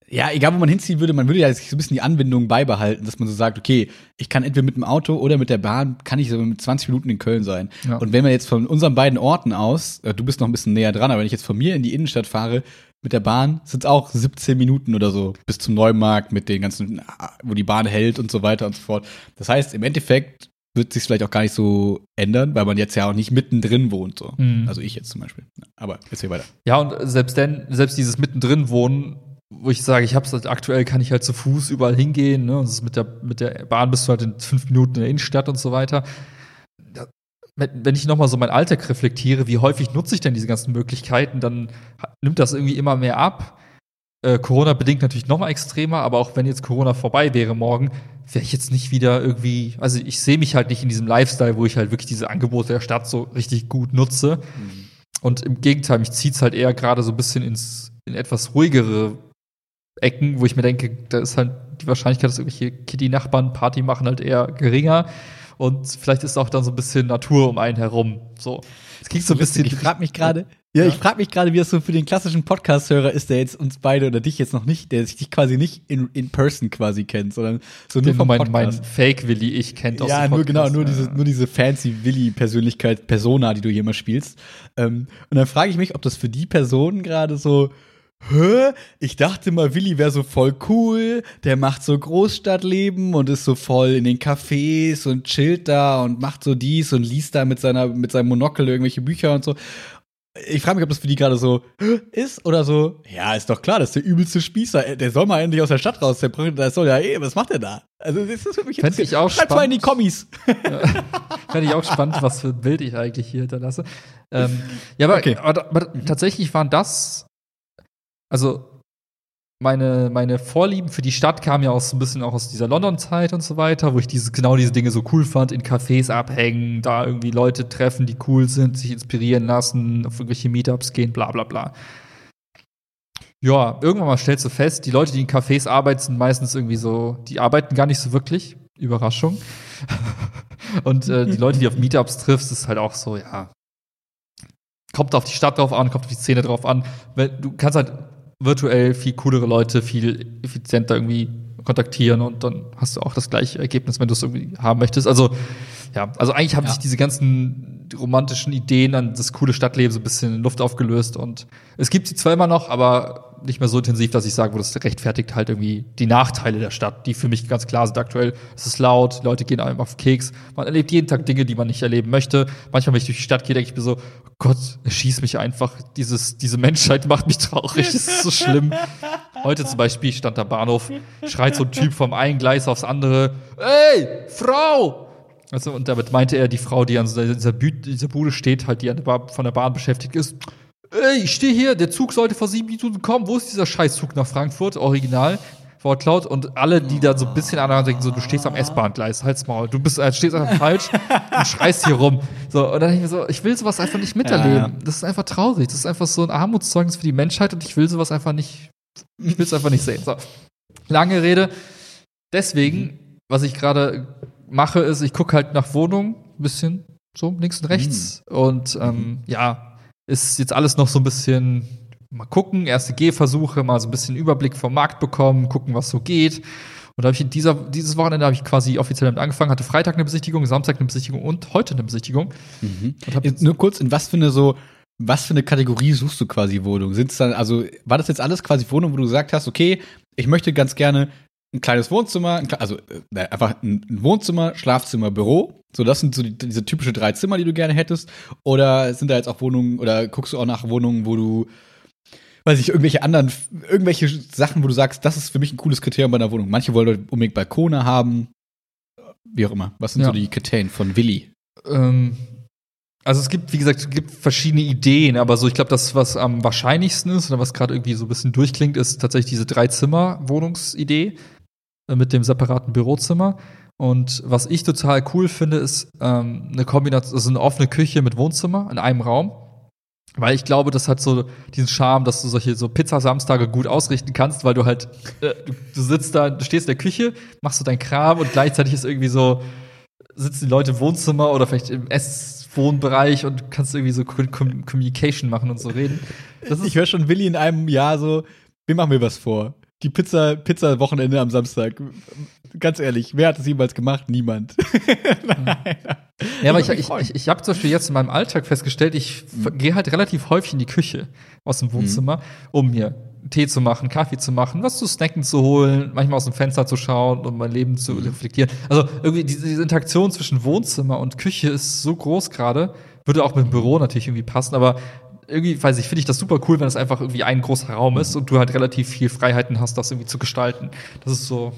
Ja, egal wo man hinziehen würde, man würde ja so ein bisschen die Anbindung beibehalten, dass man so sagt, okay, ich kann entweder mit dem Auto oder mit der Bahn, kann ich so mit 20 Minuten in Köln sein. Ja. Und wenn wir jetzt von unseren beiden Orten aus, äh, du bist noch ein bisschen näher dran, aber wenn ich jetzt von mir in die Innenstadt fahre, mit der Bahn sind es auch 17 Minuten oder so bis zum Neumarkt mit den ganzen, wo die Bahn hält und so weiter und so fort. Das heißt, im Endeffekt wird sich vielleicht auch gar nicht so ändern, weil man jetzt ja auch nicht mittendrin wohnt. So. Mhm. Also ich jetzt zum Beispiel. Aber jetzt hier weiter. Ja, und selbst denn, selbst dieses mittendrin wohnen, wo ich sage, ich hab's halt aktuell, kann ich halt zu Fuß überall hingehen, ne? Und das ist mit der, mit der Bahn bist du halt in fünf Minuten in der Innenstadt und so weiter. Da, wenn, ich nochmal so mein Alltag reflektiere, wie häufig nutze ich denn diese ganzen Möglichkeiten, dann nimmt das irgendwie immer mehr ab. Äh, Corona bedingt natürlich noch mal extremer, aber auch wenn jetzt Corona vorbei wäre morgen, wäre ich jetzt nicht wieder irgendwie, also ich sehe mich halt nicht in diesem Lifestyle, wo ich halt wirklich diese Angebote der Stadt so richtig gut nutze. Und im Gegenteil, mich zieht's halt eher gerade so ein bisschen ins, in etwas ruhigere Ecken, wo ich mir denke, da ist halt die Wahrscheinlichkeit, dass irgendwelche Kitty-Nachbarn Party machen, halt eher geringer. Und vielleicht ist auch dann so ein bisschen Natur um einen herum. So. Es klingt so ein bisschen. Ich frage mich gerade, ja, ich frage mich gerade, wie das so für den klassischen Podcast-Hörer ist, der jetzt uns beide oder dich jetzt noch nicht, der sich dich quasi nicht in, in person quasi kennt, sondern so nur vom mein, Podcast. mein Fake-Willi ich kennt aus ja, dem nur genau, nur diese, nur diese fancy Willi-Persönlichkeit, Persona, die du hier mal spielst. Ähm, und dann frage ich mich, ob das für die Person gerade so, hä? Ich dachte mal, Willi wäre so voll cool, der macht so Großstadtleben und ist so voll in den Cafés und chillt da und macht so dies und liest da mit seiner, mit seinem Monokel irgendwelche Bücher und so. Ich frage mich, ob das für die gerade so ist oder so. Ja, ist doch klar, das ist der übelste Spießer. Der soll mal endlich aus der Stadt raus. Der, der soll ja eh, was macht der da? Also, das ist für mich Fänd ich auch Schreibt mal in die Kommis. Fände ich auch spannend, was für ein Bild ich eigentlich hier hinterlasse. Ähm, ja, aber, Okay. aber, aber tatsächlich waren das, also meine, meine Vorlieben für die Stadt kamen ja auch so ein bisschen auch aus dieser London-Zeit und so weiter, wo ich diese, genau diese Dinge so cool fand, in Cafés abhängen, da irgendwie Leute treffen, die cool sind, sich inspirieren lassen, auf irgendwelche Meetups gehen, bla bla bla. Ja, irgendwann mal stellst du fest, die Leute, die in Cafés arbeiten, sind meistens irgendwie so, die arbeiten gar nicht so wirklich. Überraschung. Und äh, die Leute, die auf Meetups triffst, ist halt auch so, ja. Kommt auf die Stadt drauf an, kommt auf die Szene drauf an. Du kannst halt virtuell viel coolere Leute, viel effizienter irgendwie kontaktieren und dann hast du auch das gleiche Ergebnis, wenn du es irgendwie haben möchtest. Also, ja, also eigentlich haben Ja. sich diese ganzen romantischen Ideen an das coole Stadtleben so ein bisschen in Luft aufgelöst und es gibt sie zwar immer noch, aber nicht mehr so intensiv, dass ich sagen würde, das rechtfertigt halt irgendwie die Nachteile der Stadt, die für mich ganz klar sind aktuell. Es ist laut, Leute gehen einem auf Keks, man erlebt jeden Tag Dinge, die man nicht erleben möchte. Manchmal, wenn ich durch die Stadt gehe, denke ich mir so, oh Gott, schieß mich einfach. Dieses, diese Menschheit macht mich traurig, das ist so schlimm. Heute zum Beispiel stand der Bahnhof, schreit so ein Typ vom einen Gleis aufs andere, ey, Frau! Also, und damit meinte er die Frau, die an dieser, Bude steht, halt, die von der Bahn beschäftigt ist. Ey, ich stehe hier, der Zug sollte vor sieben Minuten kommen. Wo ist dieser Scheißzug nach Frankfurt? Original. Wortlaut. Und alle, die da so ein bisschen aneinander denken, so, du stehst am S-Bahn-Gleis, halt's Maul. Du bist, äh, stehst einfach falsch und schreist hier rum. So, und dann denke ich mir so, ich will sowas einfach nicht miterleben. Ja. Das ist einfach traurig. Das ist einfach so ein Armutszeugnis für die Menschheit und ich will sowas einfach nicht, ich will es einfach nicht sehen. So. Lange Rede. Deswegen, was ich gerade mache, ist, ich gucke halt nach Wohnungen, ein bisschen so links und rechts. Und ähm, ja, ist jetzt alles noch so ein bisschen mal gucken, erste Gehversuche, mal so ein bisschen Überblick vom Markt bekommen, gucken, was so geht. Und da habe ich in dieser, dieses Wochenende habe ich quasi offiziell damit angefangen, hatte Freitag eine Besichtigung, Samstag eine Besichtigung und heute eine Besichtigung. Und hab Jetzt nur kurz, in was für eine so, was für eine Kategorie suchst du quasi Wohnung? Sind's dann, also, war das jetzt alles quasi Wohnung, wo du gesagt hast, okay, ich möchte ganz gerne ein kleines Wohnzimmer, ein, also äh, einfach ein Wohnzimmer, Schlafzimmer, Büro. So, das sind so die, diese typische drei Zimmer, die du gerne hättest. Oder sind da jetzt auch Wohnungen, oder guckst du auch nach Wohnungen, wo du, weiß ich, irgendwelche anderen, irgendwelche Sachen, wo du sagst, das ist für mich ein cooles Kriterium bei einer Wohnung. Manche wollen unbedingt Balkone haben. Wie auch immer. Was sind Ja. so die Kriterien von Willi? Ähm, Also es gibt, wie gesagt, es gibt verschiedene Ideen, aber so, ich glaube, das, was am wahrscheinlichsten ist oder was gerade irgendwie so ein bisschen durchklingt, ist tatsächlich diese Drei-Zimmer-Wohnungsidee mit dem separaten Bürozimmer. Und was ich total cool finde, ist ähm, eine Kombination, also eine offene Küche mit Wohnzimmer in einem Raum. Weil ich glaube, das hat so diesen Charme, dass du solche so Pizzasamstage gut ausrichten kannst, weil du halt, äh, du, du sitzt da, du stehst in der Küche, machst so dein Kram und gleichzeitig ist irgendwie so, sitzen die Leute im Wohnzimmer oder vielleicht im Esswohnbereich und kannst irgendwie so Com Com Communication machen und so reden. Das ich höre schon Willi in einem Jahr so, wir machen mir was vor. Die Pizza, Pizza-Wochenende am Samstag. Ganz ehrlich, wer hat das jemals gemacht? Niemand. Nein. Ja, aber ich, ich, ich, ich habe zum Beispiel jetzt in meinem Alltag festgestellt, ich mhm. gehe halt relativ häufig in die Küche aus dem Wohnzimmer, mhm. um mir Tee zu machen, Kaffee zu machen, was zu snacken zu holen, manchmal aus dem Fenster zu schauen und mein Leben zu mhm. reflektieren. Also irgendwie diese, diese Interaktion zwischen Wohnzimmer und Küche ist so groß gerade. Würde auch mit dem Büro natürlich irgendwie passen, aber irgendwie, weiß ich, finde ich das super cool, wenn es einfach irgendwie ein großer Raum ist und du halt relativ viel Freiheiten hast, das irgendwie zu gestalten. Das ist so.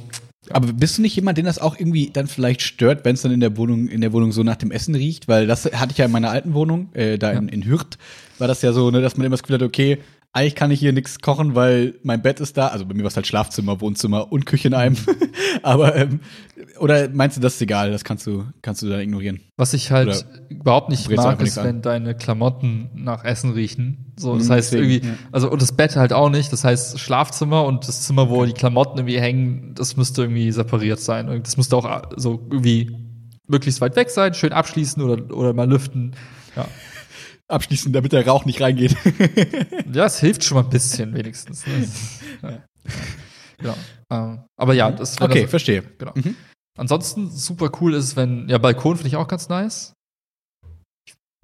Ja. Aber bist du nicht jemand, den das auch irgendwie dann vielleicht stört, wenn es dann in der Wohnung, in der Wohnung so nach dem Essen riecht? Weil das hatte ich ja in meiner alten Wohnung, äh, da ja. in, in Hürth, war das ja so, ne, dass man immer das Gefühl hat, okay, eigentlich kann ich hier nichts kochen, weil mein Bett ist da. Also bei mir war es halt Schlafzimmer, Wohnzimmer und Küche in einem. Aber ähm, oder meinst du, das ist egal? Das kannst du kannst du dann ignorieren? Was ich halt oder überhaupt nicht mag, ist, wenn deine Klamotten nach Essen riechen. So, das mhm, heißt deswegen, irgendwie, ja. also und das Bett halt auch nicht. Das heißt Schlafzimmer und das Zimmer, wo die Klamotten irgendwie hängen, das müsste irgendwie separiert sein. Das müsste auch so irgendwie möglichst weit weg sein, schön abschließen oder oder mal lüften. Ja abschließen, damit der Rauch nicht reingeht. ja, es hilft schon mal ein bisschen wenigstens. Ne? Ja. Genau. Ähm, aber ja, das Okay, das, verstehe. Genau. Mhm. Ansonsten super cool ist, wenn, ja, Balkon finde ich auch ganz nice.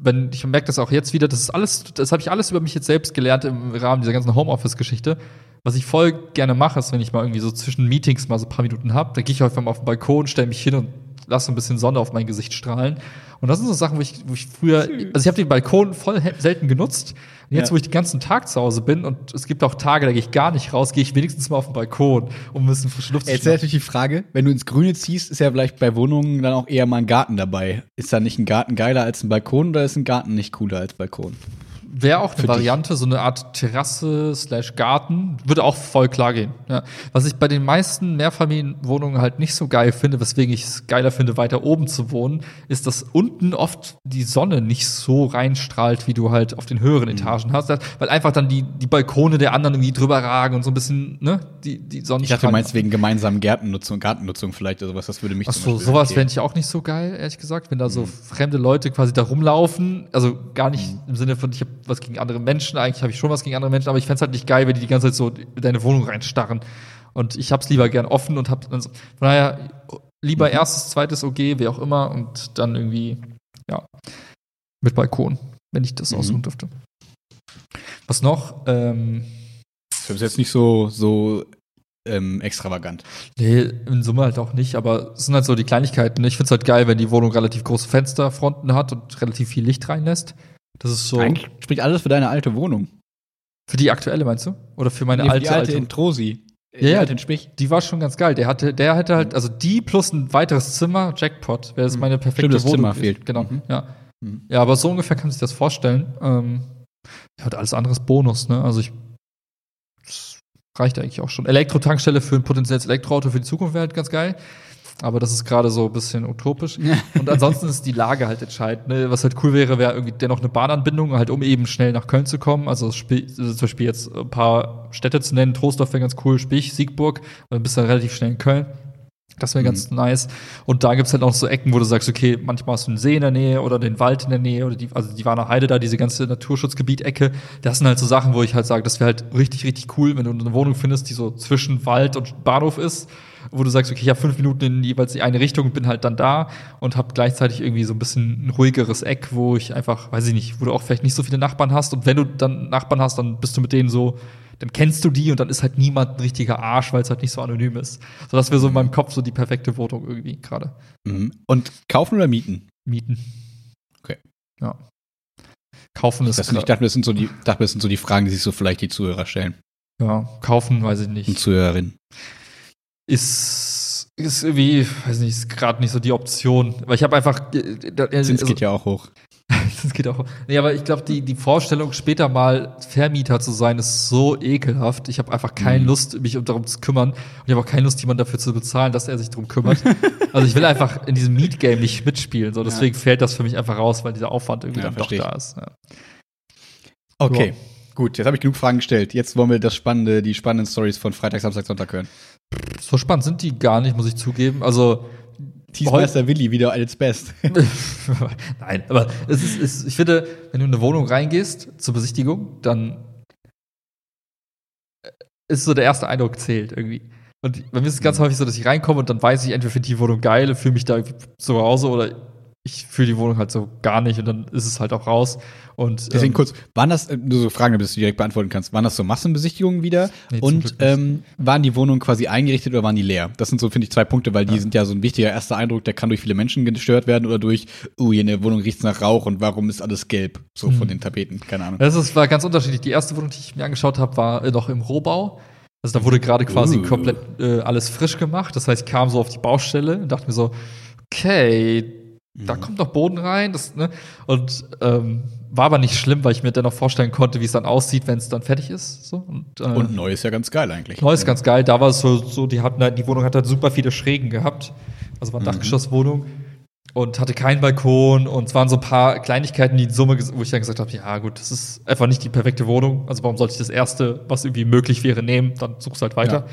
Wenn, ich merke das auch jetzt wieder, das ist alles, das habe ich alles über mich jetzt selbst gelernt im Rahmen dieser ganzen Homeoffice-Geschichte. Was ich voll gerne mache, ist, wenn ich mal irgendwie so zwischen Meetings mal so ein paar Minuten habe, dann gehe ich einfach mal auf den Balkon, stelle mich hin und lasse ein bisschen Sonne auf mein Gesicht strahlen. Und das sind so Sachen, wo ich, wo ich früher, also ich habe den Balkon voll selten genutzt. Und jetzt, ja. wo ich den ganzen Tag zu Hause bin und es gibt auch Tage, da gehe ich gar nicht raus, gehe ich wenigstens mal auf den Balkon, um ein bisschen frische Luft zu Jetzt ist natürlich die Frage, wenn du ins Grüne ziehst, ist ja vielleicht bei Wohnungen dann auch eher mal ein Garten dabei. Ist da nicht ein Garten geiler als ein Balkon oder ist ein Garten nicht cooler als Balkon? Wäre auch eine Variante, dich. so eine Art Terrasse slash Garten, würde auch voll klar gehen. Ja. Was ich bei den meisten Mehrfamilienwohnungen halt nicht so geil finde, weswegen ich es geiler finde, weiter oben zu wohnen, ist, dass unten oft die Sonne nicht so reinstrahlt, wie du halt auf den höheren mhm. Etagen hast, weil einfach dann die, die Balkone der anderen irgendwie drüber ragen und so ein bisschen, ne, die, die Sonne. Ich dachte, du meinst wegen gemeinsamen Gärtennutzung, Gartennutzung vielleicht oder sowas, das würde mich Ach so, sowas fände ich auch nicht so geil, ehrlich gesagt, wenn da so mhm. fremde Leute quasi da rumlaufen, also gar nicht mhm. im Sinne von, ich habe was gegen andere Menschen. Eigentlich habe ich schon was gegen andere Menschen, aber ich fände es halt nicht geil, wenn die die ganze Zeit so in deine Wohnung reinstarren. Und ich hab's lieber gern offen und hab dann so, von daher lieber mhm. erstes, zweites OG, wie auch immer, und dann irgendwie, ja, mit Balkon, wenn ich das mhm. aussuchen dürfte. Was noch? Ähm, das ist jetzt nicht so, so ähm, extravagant. Nee, in Summe halt auch nicht, aber es sind halt so die Kleinigkeiten. Ich find's halt geil, wenn die Wohnung relativ große Fensterfronten hat und relativ viel Licht reinlässt. Das ist so. Eigentlich spricht alles für deine alte Wohnung. Für die aktuelle meinst du? Oder für meine nee, alte, die alte, alte in Trosi? Ja, ja, den Spich. Die war schon ganz geil. Der hatte, der hatte halt, also die plus ein weiteres Zimmer, Jackpot, wäre das mhm. meine perfekte Stimmt, das Wohnung. Zimmer fehlt. Genau, mhm. ja. Mhm. Ja, aber so ungefähr kann man sich das vorstellen. Ähm, ja, und alles anderes Bonus, ne? Also ich, das reicht eigentlich auch schon. Elektrotankstelle für ein potenzielles Elektroauto für die Zukunft wäre halt ganz geil. Aber das ist gerade so ein bisschen utopisch. Und ansonsten ist die Lage halt entscheidend. Ne? Was halt cool wäre, wäre irgendwie dennoch eine Bahnanbindung, halt um eben schnell nach Köln zu kommen. Also, also zum Beispiel jetzt ein paar Städte zu nennen. Trostorf wäre ganz cool, Spich, Siegburg. Dann bist du relativ schnell in Köln. Das wäre mhm. ganz nice. Und da gibt's halt auch so Ecken, wo du sagst, okay, manchmal hast du einen See in der Nähe oder den Wald in der Nähe oder die, also die Warner Heide da, diese ganze Naturschutzgebiet-Ecke. Das sind halt so Sachen, wo ich halt sage, das wäre halt richtig, richtig cool, wenn du eine Wohnung findest, die so zwischen Wald und Bahnhof ist wo du sagst, okay, ich habe fünf Minuten in jeweils die eine Richtung und bin halt dann da und habe gleichzeitig irgendwie so ein bisschen ein ruhigeres Eck, wo ich einfach, weiß ich nicht, wo du auch vielleicht nicht so viele Nachbarn hast und wenn du dann Nachbarn hast, dann bist du mit denen so, dann kennst du die und dann ist halt niemand ein richtiger Arsch, weil es halt nicht so anonym ist. So dass wir so in meinem Kopf so die perfekte Wohnung irgendwie gerade. Mhm. Und kaufen oder mieten? Mieten. Okay. Ja. Kaufen ist. Das ich dachte, das sind so die, dachte, das sind so die Fragen, die sich so vielleicht die Zuhörer stellen. Ja, kaufen, weiß ich nicht. Und Zuhörerinnen ist ist irgendwie, weiß nicht, ist gerade nicht so die Option. Aber ich habe einfach. Da- Zins also- geht ja auch hoch. Das geht auch. Nee, aber ich glaube, die, die Vorstellung, später mal Vermieter zu sein, ist so ekelhaft. Ich habe einfach keine Mhm. Lust, mich um darum zu kümmern. Und ich habe auch keine Lust, jemanden dafür zu bezahlen, dass er sich darum kümmert. also ich will einfach in diesem Meet-Game nicht mitspielen. So, deswegen fällt das für mich einfach raus, weil dieser Aufwand irgendwie Ja, dann doch da ist. Ja. Okay. Ja. Gut, jetzt habe ich genug Fragen gestellt. Jetzt wollen wir das spannende, die spannenden Stories von Freitag, Samstag, Sonntag hören. So spannend sind die gar nicht, muss ich zugeben. Also Teamsmeister Willi wieder its best. Nein, aber es ist, es, ich finde, wenn du in eine Wohnung reingehst zur Besichtigung, dann äh, ist so der erste Eindruck zählt irgendwie. Und bei mir ist es ganz häufig so, dass ich reinkomme und dann weiß ich, entweder finde ich die Wohnung geil, fühle mich da irgendwie zu Hause oder ich fühle die Wohnung halt so gar nicht und dann ist es halt auch raus. Und Deswegen ähm, kurz, waren das, äh, nur so Fragen, damit du direkt beantworten kannst, waren das so Massenbesichtigungen wieder? Nee, und ähm, waren die Wohnungen quasi eingerichtet oder waren die leer? Das sind so, finde ich, zwei Punkte, weil die sind ja so ein wichtiger erster Eindruck, der kann durch viele Menschen gestört werden oder durch, uh, hier in der Wohnung riecht's nach Rauch und warum ist alles gelb? So Mhm. von den Tapeten, keine Ahnung. Das ist, war ganz unterschiedlich. Die erste Wohnung, die ich mir angeschaut habe, war äh, noch im Rohbau. Also da wurde gerade quasi Uh. komplett äh, alles frisch gemacht. Das heißt, ich kam so auf die Baustelle und dachte mir so, okay, da kommt noch Boden rein. Das, ne? Und ähm, war aber nicht schlimm, weil ich mir dennoch vorstellen konnte, wie es dann aussieht, wenn es dann fertig ist. So. Und, äh, Und neu ist ja ganz geil eigentlich. Neu ist ganz geil. Da war es so, so die, hatten, halt- die Wohnung hat halt super viele Schrägen gehabt. Also war eine Dachgeschosswohnung und hatte keinen Balkon und es waren so ein paar Kleinigkeiten, die in Summe, wo ich dann gesagt habe, ja gut, das ist einfach nicht die perfekte Wohnung. Also warum sollte ich das erste, was irgendwie möglich wäre, nehmen? Dann suchst du halt weiter.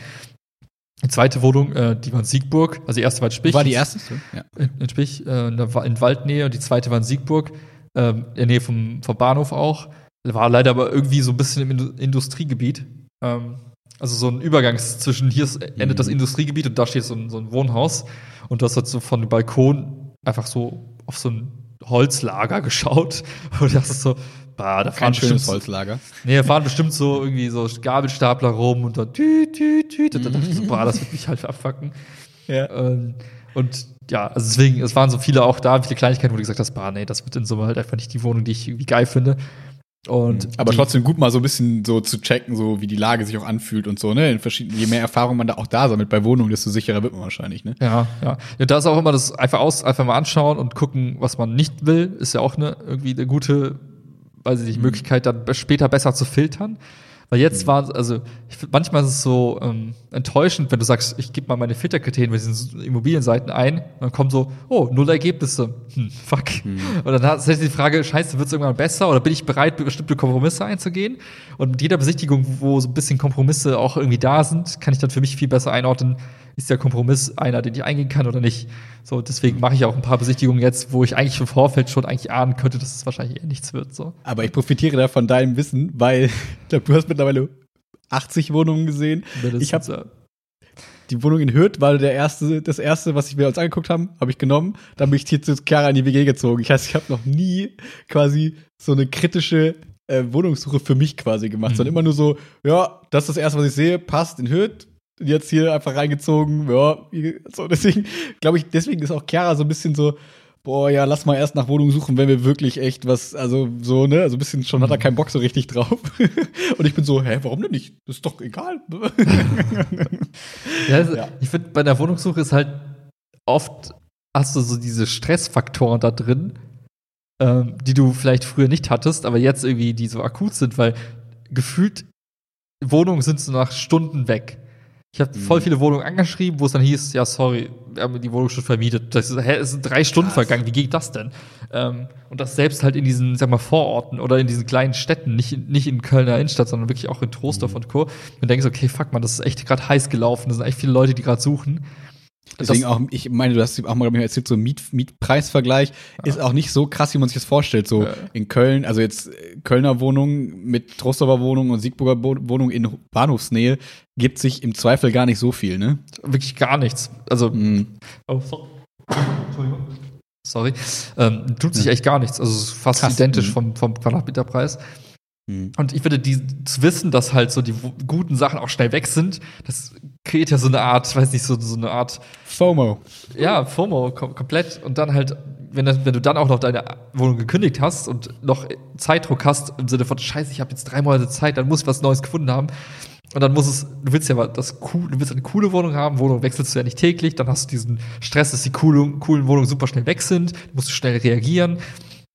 Die zweite Wohnung, äh, die war in Siegburg. Also die erste war in Spich. War die erste? Ja. In, in Spich, äh, in, Waldnähe und die zweite war in Siegburg, ähm, in der Nähe vom, vom Bahnhof auch. War leider aber irgendwie so ein bisschen im Indu Industriegebiet. Ähm, also so ein Übergang zwischen hier ist, endet das Industriegebiet und da steht so ein, so ein Wohnhaus. Und das hat so von dem Balkon einfach so auf so ein Holzlager geschaut. Und das ist so, bah, da fahren bestimmt- Holzlager. Nee, da fahren bestimmt so irgendwie so Gabelstapler rum und dann tü, tü, tü. Und dann dachte ich so, boah, das wird mich halt abfacken. Ja. Ähm, und ja, also deswegen, es waren so viele auch da, viele Kleinigkeiten, wo du gesagt hast, bah, nee, das wird in Summe halt einfach nicht die Wohnung, die ich irgendwie geil finde. Und Aber die, trotzdem gut mal so ein bisschen so zu checken, so wie die Lage sich auch anfühlt und so, ne? In verschiedenen, je mehr Erfahrung man da auch da sammelt bei Wohnungen, desto sicherer wird man wahrscheinlich, ne? Ja, ja. ja. Da ist auch immer das einfach aus, einfach mal anschauen und gucken, was man nicht will, ist ja auch eine, irgendwie eine gute, weiß ich nicht, Möglichkeit, dann später besser zu filtern. Weil jetzt war, also ich manchmal ist es so ähm, enttäuschend, wenn du sagst, ich gebe mal meine Filterkriterien bei diesen Immobilienseiten ein, und dann kommen so, oh, null Ergebnisse. Hm, fuck. Und dann hat sich die Frage, scheiße, wird es irgendwann besser oder bin ich bereit, bestimmte Kompromisse einzugehen? Und mit jeder Besichtigung, wo so ein bisschen Kompromisse auch irgendwie da sind, kann ich dann für mich viel besser einordnen, ist der Kompromiss einer, den ich eingehen kann oder nicht. So, deswegen mache ich auch ein paar Besichtigungen jetzt, wo ich eigentlich im Vorfeld schon eigentlich ahnen könnte, dass es wahrscheinlich eher nichts wird. So. Aber ich profitiere da von deinem Wissen, weil ich glaube, du hast mittlerweile 80 Wohnungen gesehen. Ich habe die Wohnung in Hürth war der erste, das erste, was wir uns angeguckt haben, habe ich genommen. Dann bin ich hier zu Chiara in die WG gezogen. Ich heißt, ich habe noch nie quasi so eine kritische äh, Wohnungssuche für mich quasi gemacht, Mhm. sondern immer nur so, ja, das ist das erste, was ich sehe, passt in Hürth. Jetzt hier einfach reingezogen, ja, so deswegen glaube ich, deswegen ist auch Chiara so ein bisschen so, boah, ja, lass mal erst nach Wohnungen suchen, wenn wir wirklich echt was, also so, ne, also ein bisschen schon hat er keinen Bock so richtig drauf. Und ich bin so, hä, warum denn nicht? Das ist doch egal. Ja, also, Ja. Ich finde, bei der Wohnungssuche ist halt oft hast du so diese Stressfaktoren da drin, ähm, die du vielleicht früher nicht hattest, aber jetzt irgendwie die so akut sind, weil gefühlt Wohnungen sind so nach Stunden weg. Ich habe voll Mhm. viele Wohnungen angeschrieben, wo es dann hieß, ja, sorry, wir haben die Wohnung schon vermietet. Das ist, hä, es sind drei Stunden vergangen, wie geht das denn? Ähm, und das selbst halt in diesen, sag mal, Vororten oder in diesen kleinen Städten, nicht, in- nicht in Kölner Innenstadt, sondern wirklich auch in Mhm. Trostorf und Co. Und denkst, okay, fuck man, das ist echt gerade heiß gelaufen, da sind echt viele Leute, die gerade suchen. Deswegen auch, ich meine, du hast auch mal erzählt, so Miet, Mietpreisvergleich ist auch nicht so krass, wie man sich das vorstellt. So Ja. in Köln, also jetzt äh, Kölner Wohnung mit Trostorfer Wohnung und Siegburger Wohnung in Bahnhofsnähe gibt sich im Zweifel gar nicht so viel, ne? Wirklich gar nichts. Also, Mhm. oh, so. Entschuldigung. Sorry. Ähm, tut sich echt gar nichts. Also, es ist fast Krass. identisch Mhm. vom, vom Quadratmeterpreis. Mhm. Und ich finde, die, zu wissen, dass halt so die guten Sachen auch schnell weg sind, das kreiert ja so eine Art, weiß nicht, so, so eine Art, FOMO. ja, FOMO kom komplett. Und dann halt, wenn, das, wenn du dann auch noch deine Wohnung gekündigt hast und noch Zeitdruck hast, im Sinne von, scheiße, ich habe jetzt drei Monate Zeit, dann muss ich was Neues gefunden haben, Und dann muss es, du willst ja aber das cool, du willst eine coole Wohnung haben, Wohnung wechselst du ja nicht täglich, dann hast du diesen Stress, dass die coole, coolen Wohnungen super schnell weg sind, musst du schnell reagieren.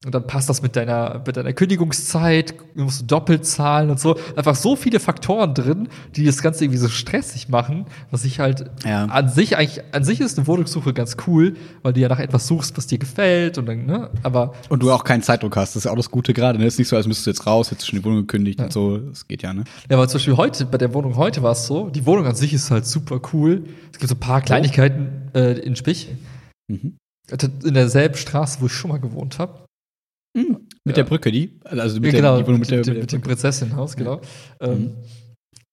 Und dann passt das mit deiner, mit deiner Kündigungszeit, du musst du doppelt zahlen und so. Einfach so viele Faktoren drin, die das Ganze irgendwie so stressig machen, was ich halt Ja. an sich eigentlich, an sich ist eine Wohnungssuche ganz cool, weil du ja nach etwas suchst, was dir gefällt und dann, ne, aber Und du auch keinen Zeitdruck hast. Das ist ja auch das Gute gerade. Ne? Ist nicht so, als müsstest du jetzt raus, hättest du schon die Wohnung gekündigt und so. Das geht ja, ne? Ja, aber zum Beispiel heute, bei der Wohnung heute war es so, die Wohnung an sich ist halt super cool. Es gibt so ein paar Kleinigkeiten äh, in Spich. Mhm. In derselben Straße, wo ich schon mal gewohnt habe. Mit Ja. der Brücke, die? Also mit genau, der, die Wohnung mit, mit der, dem- mit mit dem Prinzessinenhaus, genau. Ähm, Mhm.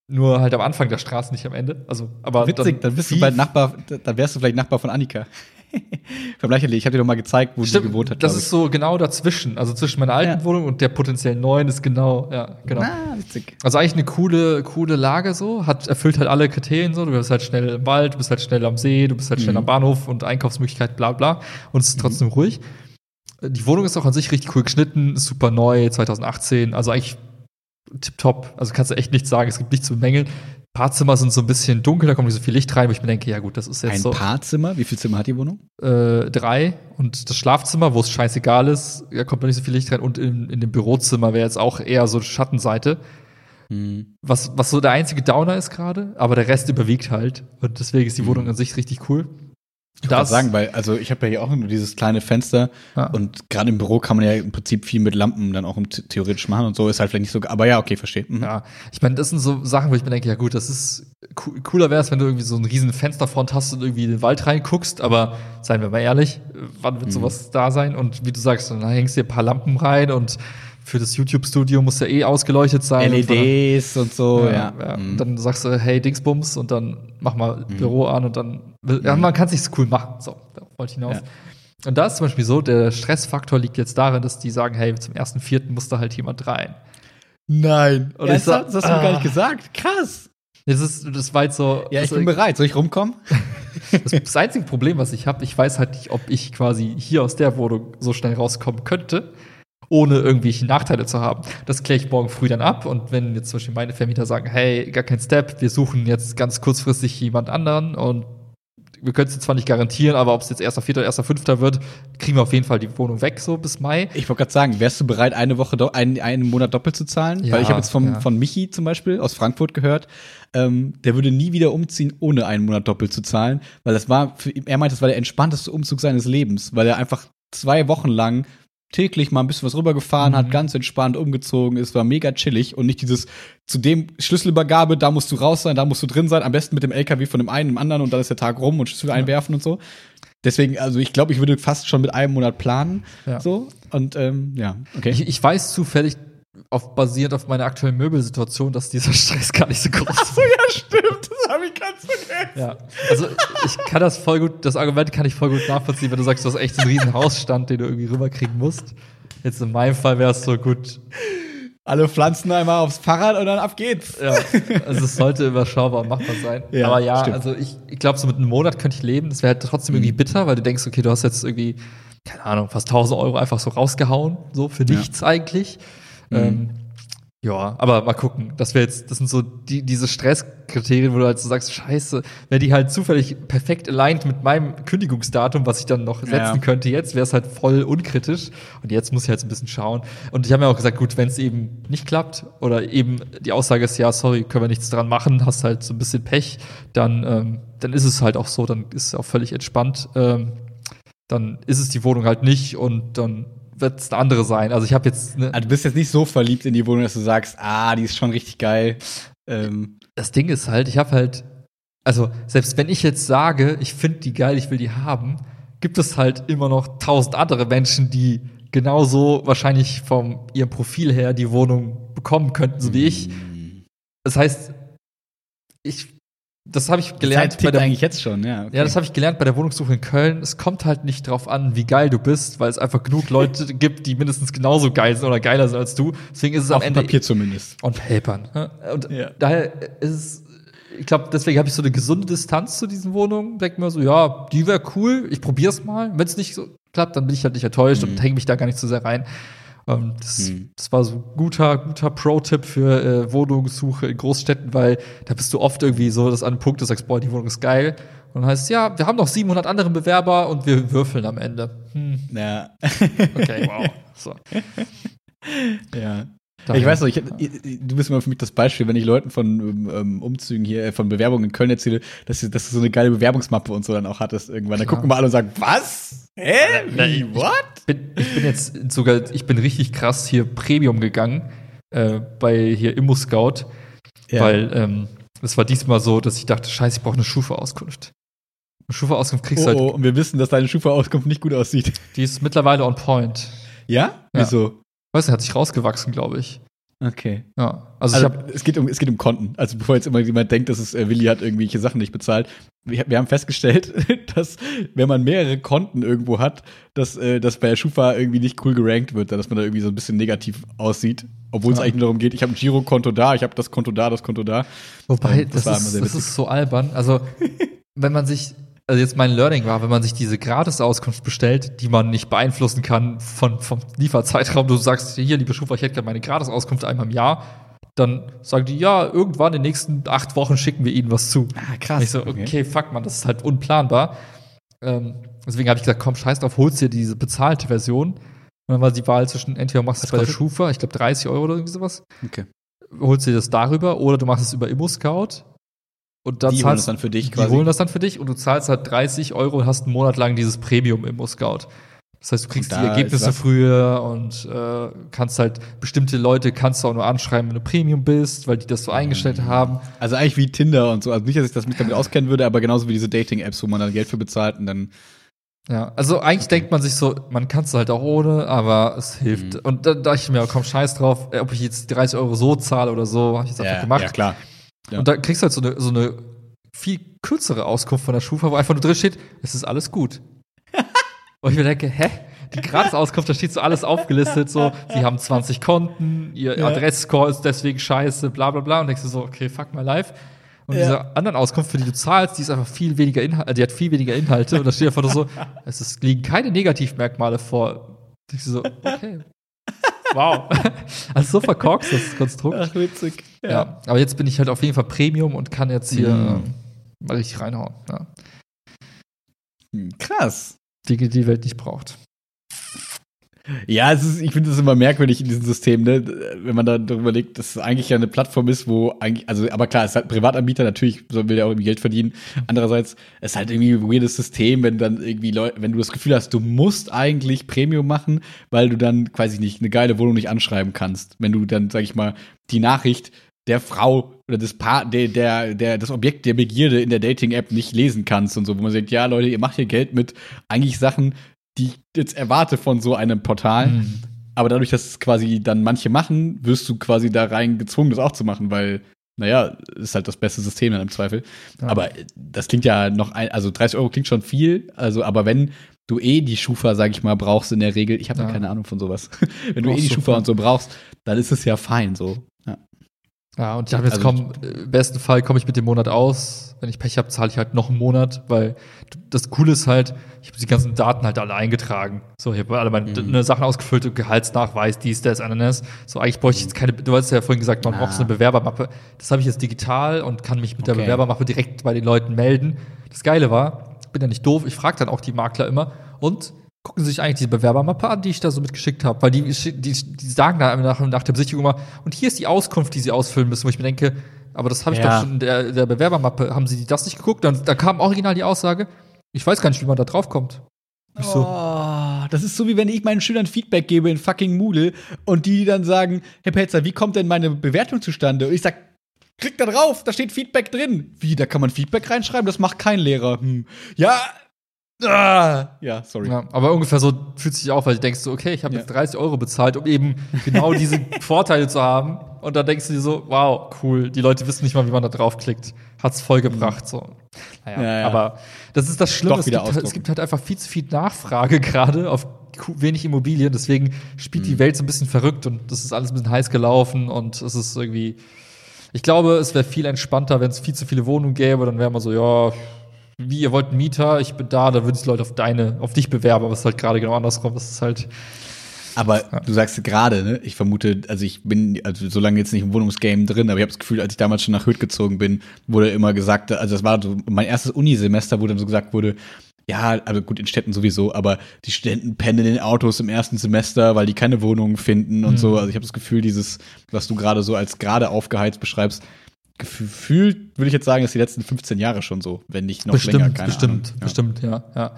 Nur halt am Anfang der Straße, nicht am Ende. Also, aber Witzig, dann bist du bald Nachbar, dann wärst du vielleicht Nachbar von Annika. Vergleichlich, ich habe dir doch mal gezeigt, wo Stimmt, die gewohnt hat. das ist so genau dazwischen. Also zwischen meiner alten Ja. Wohnung und der potenziellen neuen ist genau, ja, genau. Ah, witzig. Also eigentlich eine coole, coole Lage so, hat erfüllt halt alle Kriterien so. Du bist halt schnell im Wald, du bist halt schnell am See, du bist halt schnell Mhm. am Bahnhof und Einkaufsmöglichkeit, bla bla. Und es ist trotzdem ruhig. Die Wohnung ist auch an sich richtig cool geschnitten, super neu, 2018, also eigentlich tipptopp. Also kannst du echt nichts sagen, es gibt nichts zu bemängeln. Ein paar Zimmer sind so ein bisschen dunkel, da kommt nicht so viel Licht rein, wo ich mir denke, ja gut, das ist jetzt Ein so Paarzimmer? Wie viel Zimmer hat die Wohnung? äh, drei und das Schlafzimmer, wo es scheißegal ist, da kommt noch nicht so viel Licht rein und in, in dem Bürozimmer wäre jetzt auch eher so Schattenseite. Hm. was, was so der einzige Downer ist gerade, aber der Rest überwiegt halt. Und deswegen ist die Mhm. Wohnung an sich richtig cool. Ich kann sagen, weil, also ich habe ja hier auch nur dieses kleine Fenster Ja. und gerade im Büro kann man ja im Prinzip viel mit Lampen dann auch theoretisch machen und so ist halt vielleicht nicht so, aber ja, okay, verstehe. Mhm. ja, ich meine, das sind so Sachen, wo ich mir denke, ja gut, das ist coo- cooler wäre es, wenn du irgendwie so einen riesen Fensterfront hast und irgendwie in den Wald reinguckst, aber seien wir mal ehrlich, wann Mhm. wird sowas da sein? Und wie du sagst, dann hängst du dir ein paar Lampen rein und für das YouTube-Studio muss ja eh ausgeleuchtet sein. Und von der- LEDs und so, ja. ja, ja. Mhm. Und dann sagst du, hey, Dingsbums, und dann mach mal Büro an und dann, ja, man kann sich's cool machen. So, da wollte ich hinaus. Ja. Und da ist zum Beispiel so, der Stressfaktor liegt jetzt darin, dass die sagen, hey, zum ersten Vierten muss da halt jemand rein. Nein. Und ja, ich das, sag- das hast du mir gar ah. nicht gesagt. Krass. Das ist, das war jetzt so, Ja, ich das, bin bereit. Soll ich rumkommen? das, das einzige Problem, was ich habe, ich weiß halt nicht, ob ich quasi hier aus der Wohnung so schnell rauskommen könnte, ohne irgendwelche Nachteile zu haben. Das kläre ich morgen früh dann ab. Und wenn jetzt zum Beispiel meine Vermieter sagen, hey, gar kein Step, wir suchen jetzt ganz kurzfristig jemand anderen und wir können es zwar nicht garantieren, aber ob es jetzt erster Vierter oder erster Fünfter wird, kriegen wir auf jeden Fall die Wohnung weg, so bis Mai. Ich wollte gerade sagen, wärst du bereit, eine Woche, einen, einen Monat doppelt zu zahlen? Ja, Weil ich habe jetzt vom, ja. von Michi zum Beispiel aus Frankfurt gehört, ähm, der würde nie wieder umziehen, ohne einen Monat doppelt zu zahlen, weil das war, für er meint, das war der entspannteste Umzug seines Lebens, weil er einfach zwei Wochen lang täglich mal ein bisschen was rübergefahren Mhm. hat, ganz entspannt umgezogen ist, war mega chillig und nicht dieses zu dem Schlüsselübergabe, da musst du raus sein, da musst du drin sein, am besten mit dem LKW von dem einen im anderen und dann ist der Tag rum und Schlüssel einwerfen und so. Deswegen, also ich glaube, ich würde fast schon mit einem Monat planen, Ja. so und ähm, ja, okay. Ich, ich weiß zufällig, auf, basierend auf meiner aktuellen Möbelsituation, dass dieser Stress gar nicht so groß ist. ja, stimmt, das habe ich ganz vergessen. Ja, also ich kann das voll gut, das Argument kann ich voll gut nachvollziehen, wenn du sagst, du hast echt einen riesen Hausstand, den du irgendwie rüberkriegen musst. Jetzt in meinem Fall wäre es so gut, Alle Pflanzen einmal aufs Fahrrad und dann ab geht's. ja, also es sollte überschaubar und machbar sein. Ja, Aber ja, stimmt. also ich, ich glaube, so mit einem Monat könnte ich leben. Das wäre halt trotzdem irgendwie bitter, weil du denkst, okay, du hast jetzt irgendwie, keine Ahnung, fast 1000 Euro einfach so rausgehauen, so für Ja. nichts eigentlich. Ähm, ja, aber mal gucken. Das wäre jetzt, das sind so die, diese Stresskriterien, wo du halt so sagst, scheiße, wenn die halt zufällig perfekt aligned mit meinem Kündigungsdatum, was ich dann noch setzen Ja. könnte jetzt, wäre es halt voll unkritisch. Und jetzt muss ich halt so ein bisschen schauen. Und ich habe mir auch gesagt, gut, wenn es eben nicht klappt oder eben die Aussage ist, ja, sorry, können wir nichts dran machen, hast halt so ein bisschen Pech, dann, ähm, dann ist es halt auch so, dann ist es auch völlig entspannt. Ähm, dann ist es die Wohnung halt nicht und dann wird es eine andere sein. Also ich habe jetzt ne, Also du bist jetzt nicht so verliebt in die Wohnung, dass du sagst, ah, die ist schon richtig geil. Ähm, das Ding ist halt, ich habe halt, also selbst wenn ich jetzt sage, ich finde die geil, ich will die haben, gibt es halt immer noch tausend andere Menschen, die genauso wahrscheinlich vom ihrem Profil her die Wohnung bekommen könnten, so wie ich. Das heißt, ich, das habe ich gelernt Zeit tickt eigentlich jetzt schon, ja. okay. Ja, das habe ich gelernt bei der Wohnungssuche in Köln. Es kommt halt nicht drauf an, wie geil du bist, weil es einfach genug Leute gibt, die mindestens genauso geil sind oder geiler sind als du. Deswegen ist es am Auf dem Ende Papier zumindest. und Papern. ne? Und Ja. daher ist es, ich glaube, deswegen habe ich so eine gesunde Distanz zu diesen Wohnungen. Denk mir so, ja, die wäre cool, ich probier's mal. Wenn es nicht so klappt, dann bin ich halt nicht enttäuscht Mhm. und hänge mich da gar nicht zu sehr rein. Ähm, das, hm. das, war so ein guter, guter Pro-Tipp für äh, Wohnungssuche in Großstädten, weil da bist du oft irgendwie so, dass an einem Punkt du sagst, boah, die Wohnung ist geil. Und dann heißt es, ja, wir haben noch 700 andere Bewerber und wir würfeln am Ende. Hm. Ja. Okay, wow. So. Ja. Daher. Ich weiß noch, ich, du bist immer für mich das Beispiel, wenn ich Leuten von ähm, Umzügen hier, äh, von Bewerbungen in Köln erzähle, dass, du, dass du so eine geile Bewerbungsmappe und so dann auch hattest irgendwann. Dann gucken wir alle und sagen, was? Hä? Wie? What? Ich bin, ich bin jetzt sogar, ich bin richtig krass hier Premium gegangen äh, bei hier Immo Scout, ja. weil ähm, es war diesmal so, dass ich dachte, scheiße, ich brauche eine Schufa-Auskunft. Eine Schufa-Auskunft kriegst du oh, halt. Oh, und wir wissen, dass deine Schufa-Auskunft nicht gut aussieht. Die ist mittlerweile on point. Ja? Wieso? Weiß nicht, hat sich rausgewachsen, glaube ich. Okay. Ja. Also, also ich hab, es geht um es geht um Konten. Also bevor jetzt immer jemand denkt, dass es äh, Willi hat irgendwelche Sachen nicht bezahlt. Wir, wir haben festgestellt, dass wenn man mehrere Konten irgendwo hat, dass äh, das bei der Schufa irgendwie nicht cool gerankt wird, dass man da irgendwie so ein bisschen negativ aussieht, obwohl es ja. eigentlich nur darum geht, ich habe ein Girokonto da, ich habe das Konto da, das Konto da. Wobei ähm, das, das, ist, das ist so albern. Also wenn man sich also jetzt mein Learning war, wenn man sich diese Gratis-Auskunft bestellt, die man nicht beeinflussen kann von, vom Lieferzeitraum, du sagst, hier, liebe Schufa, ich hätte gerne meine Gratis-Auskunft einmal im Jahr, dann sagen die, ja, irgendwann in den nächsten acht Wochen schicken wir ihnen was zu. Ah, krass. Und ich so, okay, okay, fuck, man, das ist halt unplanbar. Ähm, deswegen habe ich gesagt, komm, scheiß drauf, holst dir diese bezahlte Version. Und dann war die Wahl zwischen, entweder machst du es bei der Schufa, ich glaube 30 Euro oder irgendwie sowas. Okay. Holst dir das darüber oder du machst es über Immo-Scout und dann die zahlst, holen das dann für dich quasi. Die holen das dann für dich und du zahlst halt 30 Euro und hast einen Monat lang dieses Premium im Scout. Das heißt, du kriegst die Ergebnisse früher und äh, kannst halt bestimmte Leute kannst du auch nur anschreiben, wenn du Premium bist, weil die das so eingestellt mhm. haben. Also eigentlich wie Tinder und so. Also nicht, dass ich das mich damit auskennen würde, aber genauso wie diese Dating-Apps, wo man dann Geld für bezahlt und dann ja, also eigentlich denkt man sich so, man kann es halt auch ohne, aber es hilft. Mhm. Und da dachte ich mir, komm, scheiß drauf, ob ich jetzt 30 Euro so zahle oder so, habe ich jetzt einfach gemacht. Ja, klar. Ja. Und da kriegst du halt so eine, so eine viel kürzere Auskunft von der Schufa, wo einfach nur drin steht, es ist alles gut. und ich mir denke, hä? Die Gratis-Auskunft, da steht so alles aufgelistet, so, sie haben 20 Konten, ihr ja. Adressscore ist deswegen scheiße, bla bla bla. Und denkst du so, okay, fuck my life. Und ja. diese anderen Auskunft, für die du zahlst, die ist einfach viel weniger Inhalte, die hat viel weniger Inhalte. Und da steht einfach nur so, es ist, liegen keine Negativmerkmale vor. Und ich so, okay. Wow. also so verkorkst das Konstrukt. Ach, witzig. Ja. ja. Aber jetzt bin ich halt auf jeden Fall Premium und kann jetzt hier mhm. mal richtig reinhauen. Ja. Krass. Die die Welt nicht braucht. Ja, es ist, ich finde es immer merkwürdig in diesem System, ne? wenn man da darüber legt, dass es eigentlich ja eine Plattform ist, wo eigentlich, also, aber klar, es ist halt Privatanbieter, natürlich will der auch irgendwie Geld verdienen. Andererseits es ist halt irgendwie ein weirdes System, wenn dann irgendwie Leute, wenn du das Gefühl hast, du musst eigentlich Premium machen, weil du dann quasi nicht eine geile Wohnung nicht anschreiben kannst. Wenn du dann, sag ich mal, die Nachricht der Frau oder des Paar, der, der, der, das Objekt der Begierde in der Dating-App nicht lesen kannst und so, wo man sagt, ja, Leute, ihr macht hier Geld mit eigentlich Sachen, die ich jetzt erwarte von so einem Portal. Mhm. Aber dadurch, dass es quasi dann manche machen, wirst du quasi da rein gezwungen, das auch zu machen, weil, naja, ist halt das beste System dann im Zweifel. Ja. Aber das klingt ja noch ein, also 30 Euro klingt schon viel, also, aber wenn du eh die Schufa, sag ich mal, brauchst in der Regel, ich habe ja. keine Ahnung von sowas. wenn du eh die Schufa und so brauchst, dann ist es ja fein so. Ja. Und ich habe jetzt also, komm, im besten Fall komme ich mit dem Monat aus. Wenn ich Pech habe, zahle ich halt noch einen Monat, weil das Coole ist halt, ich habe die ganzen Daten halt alle eingetragen. So, ich habe alle meine mhm. Ne, Sachen ausgefüllt, Gehaltsnachweis, dies, das, Ananas. So, eigentlich bräuchte ich jetzt keine, du hast ja vorhin gesagt, man ah. braucht so eine Bewerbermappe. Das habe ich jetzt digital und kann mich mit okay. der Bewerbermappe direkt bei den Leuten melden. Das Geile war, bin ja nicht doof, ich frage dann auch die Makler immer und gucken Sie sich eigentlich die Bewerbermappe an, die ich da so mitgeschickt habe. Weil die, die, die sagen da nach, nach der Besichtigung immer, und hier ist die Auskunft, die Sie ausfüllen müssen, wo ich mir denke, aber das habe ich ja. doch schon in der, der Bewerbermappe. Haben Sie das nicht geguckt? Dann, da kam original die Aussage, ich weiß gar nicht, wie man da drauf kommt. Ich so. Oh, das ist so, wie wenn ich meinen Schülern Feedback gebe in fucking Moodle und die dann sagen, Herr Pelzer, wie kommt denn meine Bewertung zustande? Und ich sag, klick da drauf, da steht Feedback drin. Wie, da kann man Feedback reinschreiben? Das macht kein Lehrer. Hm. Ja, Ah, ja, sorry. Ja, aber ungefähr so fühlt sich auch, weil du denkst so, okay, ich habe ja. jetzt 30 Euro bezahlt, um eben genau diese Vorteile zu haben. Und dann denkst du dir so, wow, cool, die Leute wissen nicht mal, wie man da draufklickt. Hat's voll gebracht, so. Naja, ja, ja. aber das ist das Schlimme. Es gibt, halt, es gibt, halt, einfach viel zu viel Nachfrage gerade auf wenig Immobilien. Deswegen spielt mhm. die Welt so ein bisschen verrückt und das ist alles ein bisschen heiß gelaufen und es ist irgendwie. Ich glaube, es wäre viel entspannter, wenn es viel zu viele Wohnungen gäbe. Dann wäre man so, ja, wie ihr wollt Mieter, ich bin da, da würden sich Leute auf deine, auf dich bewerben, aber es ist halt gerade genau andersrum. Das ist halt. Aber Ja. du sagst gerade, ne? Ich vermute, also ich bin also so lange jetzt nicht im Wohnungsgame drin, aber ich habe das Gefühl, als ich damals schon nach Hürth gezogen bin, wurde immer gesagt, also das war so mein erstes Unisemester, wo dann so gesagt wurde, ja, also gut, in Städten sowieso, aber die Studenten pennen in Autos im ersten Semester, weil die keine Wohnungen finden und Mhm. so. Also ich habe das Gefühl, dieses, was du gerade so als gerade aufgeheizt beschreibst, gefühlt würde ich jetzt sagen, ist die letzten 15 Jahre schon so, wenn nicht noch bestimmt, länger. Keine bestimmt, Ahnung. Ja. bestimmt, ja, ja.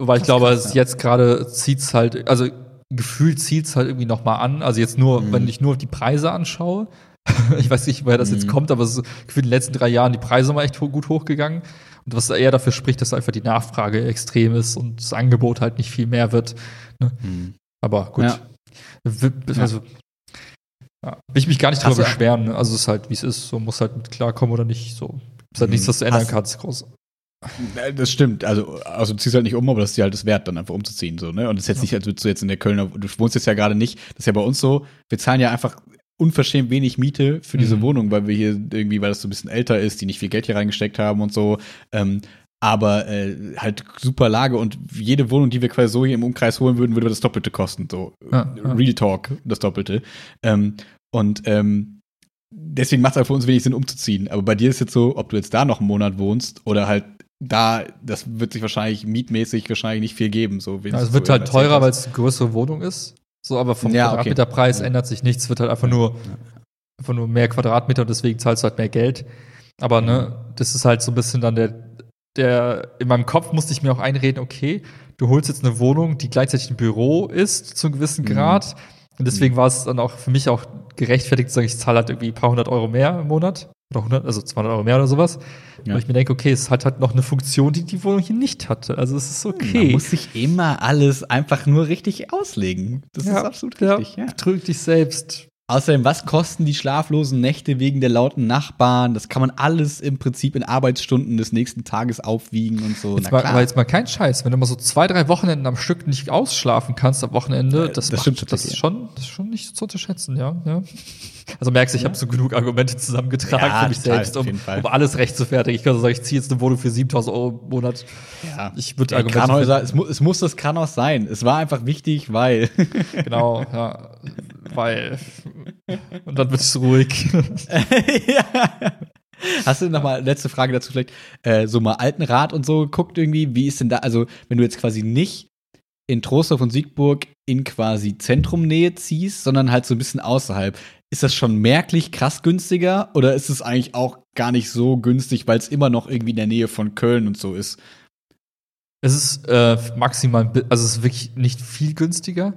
Wobei ich glaube, krass, es ja. jetzt gerade zieht's halt, also gefühlt zieht's halt irgendwie noch mal an. Also jetzt nur, Mhm. wenn ich nur die Preise anschaue. ich weiß nicht, woher das jetzt Mhm. kommt, aber es ist gefühlt in den letzten drei Jahren die Preise mal echt ho gut hochgegangen. Und was eher dafür spricht, dass einfach die Nachfrage extrem ist und das Angebot halt nicht viel mehr wird. Ne? Mhm. Aber gut. Ja. Also, ja. will ich mich gar nicht drüber beschweren. ne? Also es ist halt, wie es ist. So muss halt mit klarkommen oder nicht. So. ist halt Mhm. nichts, was du ändern Hast- kannst. Groß. Das stimmt. Also, also du ziehst halt nicht um, aber das ist dir halt das wert, dann einfach umzuziehen. So, ne? Und das ist jetzt Ja. nicht, als würdest du jetzt in der Kölner, du wohnst jetzt ja gerade nicht, das ist ja bei uns so, wir zahlen ja einfach unverschämt wenig Miete für diese Mhm. Wohnung, weil wir hier irgendwie, weil das so ein bisschen älter ist, die nicht viel Geld hier reingesteckt haben und so. Ähm, aber äh, halt super Lage und jede Wohnung, die wir quasi so hier im Umkreis holen würden, würde das Doppelte kosten. So Ja, ja. Real Talk, das Doppelte. Ähm, und ähm, deswegen macht es halt für uns wenig Sinn, umzuziehen. Aber bei dir ist jetzt so, ob du jetzt da noch einen Monat wohnst oder halt da, das wird sich wahrscheinlich mietmäßig wahrscheinlich nicht viel geben. So, Ja, es wird halt teurer, weil es eine größere Wohnung ist. So, aber vom Ja, okay. Quadratmeterpreis Ja. ändert sich nichts. Es wird halt einfach nur, einfach nur mehr Quadratmeter und deswegen zahlst du halt mehr Geld. Aber ne, das ist halt so ein bisschen dann der, der, in meinem Kopf musste ich mir auch einreden, okay, du holst jetzt eine Wohnung, die gleichzeitig ein Büro ist, zu einem gewissen Mhm. Grad. Und deswegen war es dann auch für mich auch gerechtfertigt zu sagen, ich zahle halt irgendwie ein paar hundert Euro mehr im Monat. Oder 100, also 200 Euro mehr oder sowas. Ja. Weil ich mir denke, okay, es hat halt noch eine Funktion, die die Wohnung hier nicht hatte. Also es ist Man okay. muss sich immer alles einfach nur richtig auslegen. Das ist absolut richtig, ja. Trüg dich selbst. Außerdem, was kosten die schlaflosen Nächte wegen der lauten Nachbarn? Das kann man alles im Prinzip in Arbeitsstunden des nächsten Tages aufwiegen und so. Jetzt mal, aber jetzt mal kein Scheiß, wenn du mal so zwei, drei Wochenenden am Stück nicht ausschlafen kannst am Wochenende, Äh, das, das macht, das ist schon, das ist schon nicht zu unterschätzen, ja. ja. Also merkst du, ich habe so genug Argumente zusammengetragen Ja, für mich total, selbst, um, um alles recht zu fertigen. Ich kann so sagen, ich ziehe jetzt eine Wohnung für 7000 Euro im Monat. ja. Ich würde Ja, Argumente Kranhäuser, es, mu es muss das Kranhaus sein. Es war einfach wichtig, weil. Genau, ja. Weil. Und dann wird es ruhig. ja. Hast du noch mal letzte Frage dazu vielleicht äh, so mal Altenrat und so geguckt irgendwie? Wie ist denn da? Also wenn du jetzt quasi nicht in Trostorf und Siegburg in quasi Zentrumnähe ziehst, sondern halt so ein bisschen außerhalb, ist das schon merklich krass günstiger oder ist es eigentlich auch gar nicht so günstig, weil es immer noch irgendwie in der Nähe von Köln und so ist? Es ist äh, maximal, also es ist wirklich nicht viel günstiger.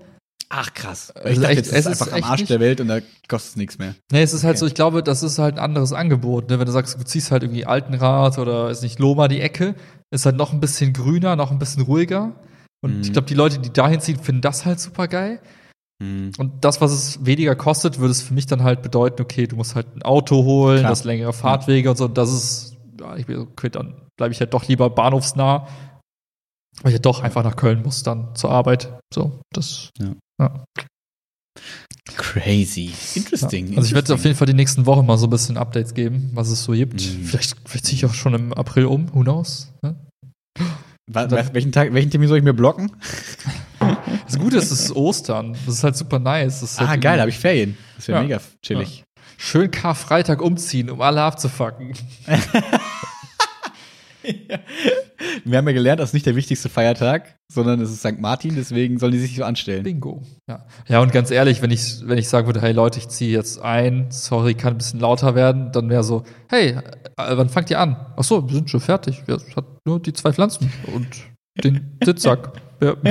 Ach krass. Also ich dachte, echt- jetzt ist es ist einfach am echt Arsch der Welt und da kostet es nichts mehr. Nee, es ist halt Okay. so, ich glaube, das ist halt ein anderes Angebot. Ne? Wenn du sagst, du ziehst halt irgendwie Altenrad oder ist nicht Loma die Ecke, ist halt noch ein bisschen grüner, noch ein bisschen ruhiger. Und Mhm. ich glaube, die Leute, die dahin ziehen, finden das halt super geil. Und das, was es weniger kostet, würde es für mich dann halt bedeuten, okay, du musst halt ein Auto holen, Klar. das längere Fahrtwege und so. Und das ist, ja, ich bin okay, dann bleibe ich halt doch lieber bahnhofsnah, weil ich ja doch einfach nach Köln muss dann zur Arbeit. So, das. Crazy. Interesting. Ja. Also ich werde auf jeden Fall die nächsten Wochen mal so ein bisschen Updates geben, was es so gibt. Mhm. Vielleicht, vielleicht ziehe ich auch schon im April um, who knows? Ne? Wa- wa- welchen, Tag, welchen Termin soll ich mir blocken? Das Gute ist, es ist Ostern. Das ist halt super nice. Das ist Ah, halt geil, irgendwie habe ich Ferien. Das wäre Ja. mega chillig. Schön Karfreitag umziehen, um alle abzufacken. Wir haben ja gelernt, das ist nicht der wichtigste Feiertag, sondern es ist St. Martin, deswegen sollen die sich so anstellen. Bingo. Ja. ja, und ganz ehrlich, wenn ich, wenn ich sagen würde, hey Leute, ich ziehe jetzt ein, sorry, kann ein bisschen lauter werden, dann wäre so, hey, äh, wann fangt ihr an? Ach so, wir sind schon fertig. Wir hat nur die zwei Pflanzen und den Sitzsack. Ja.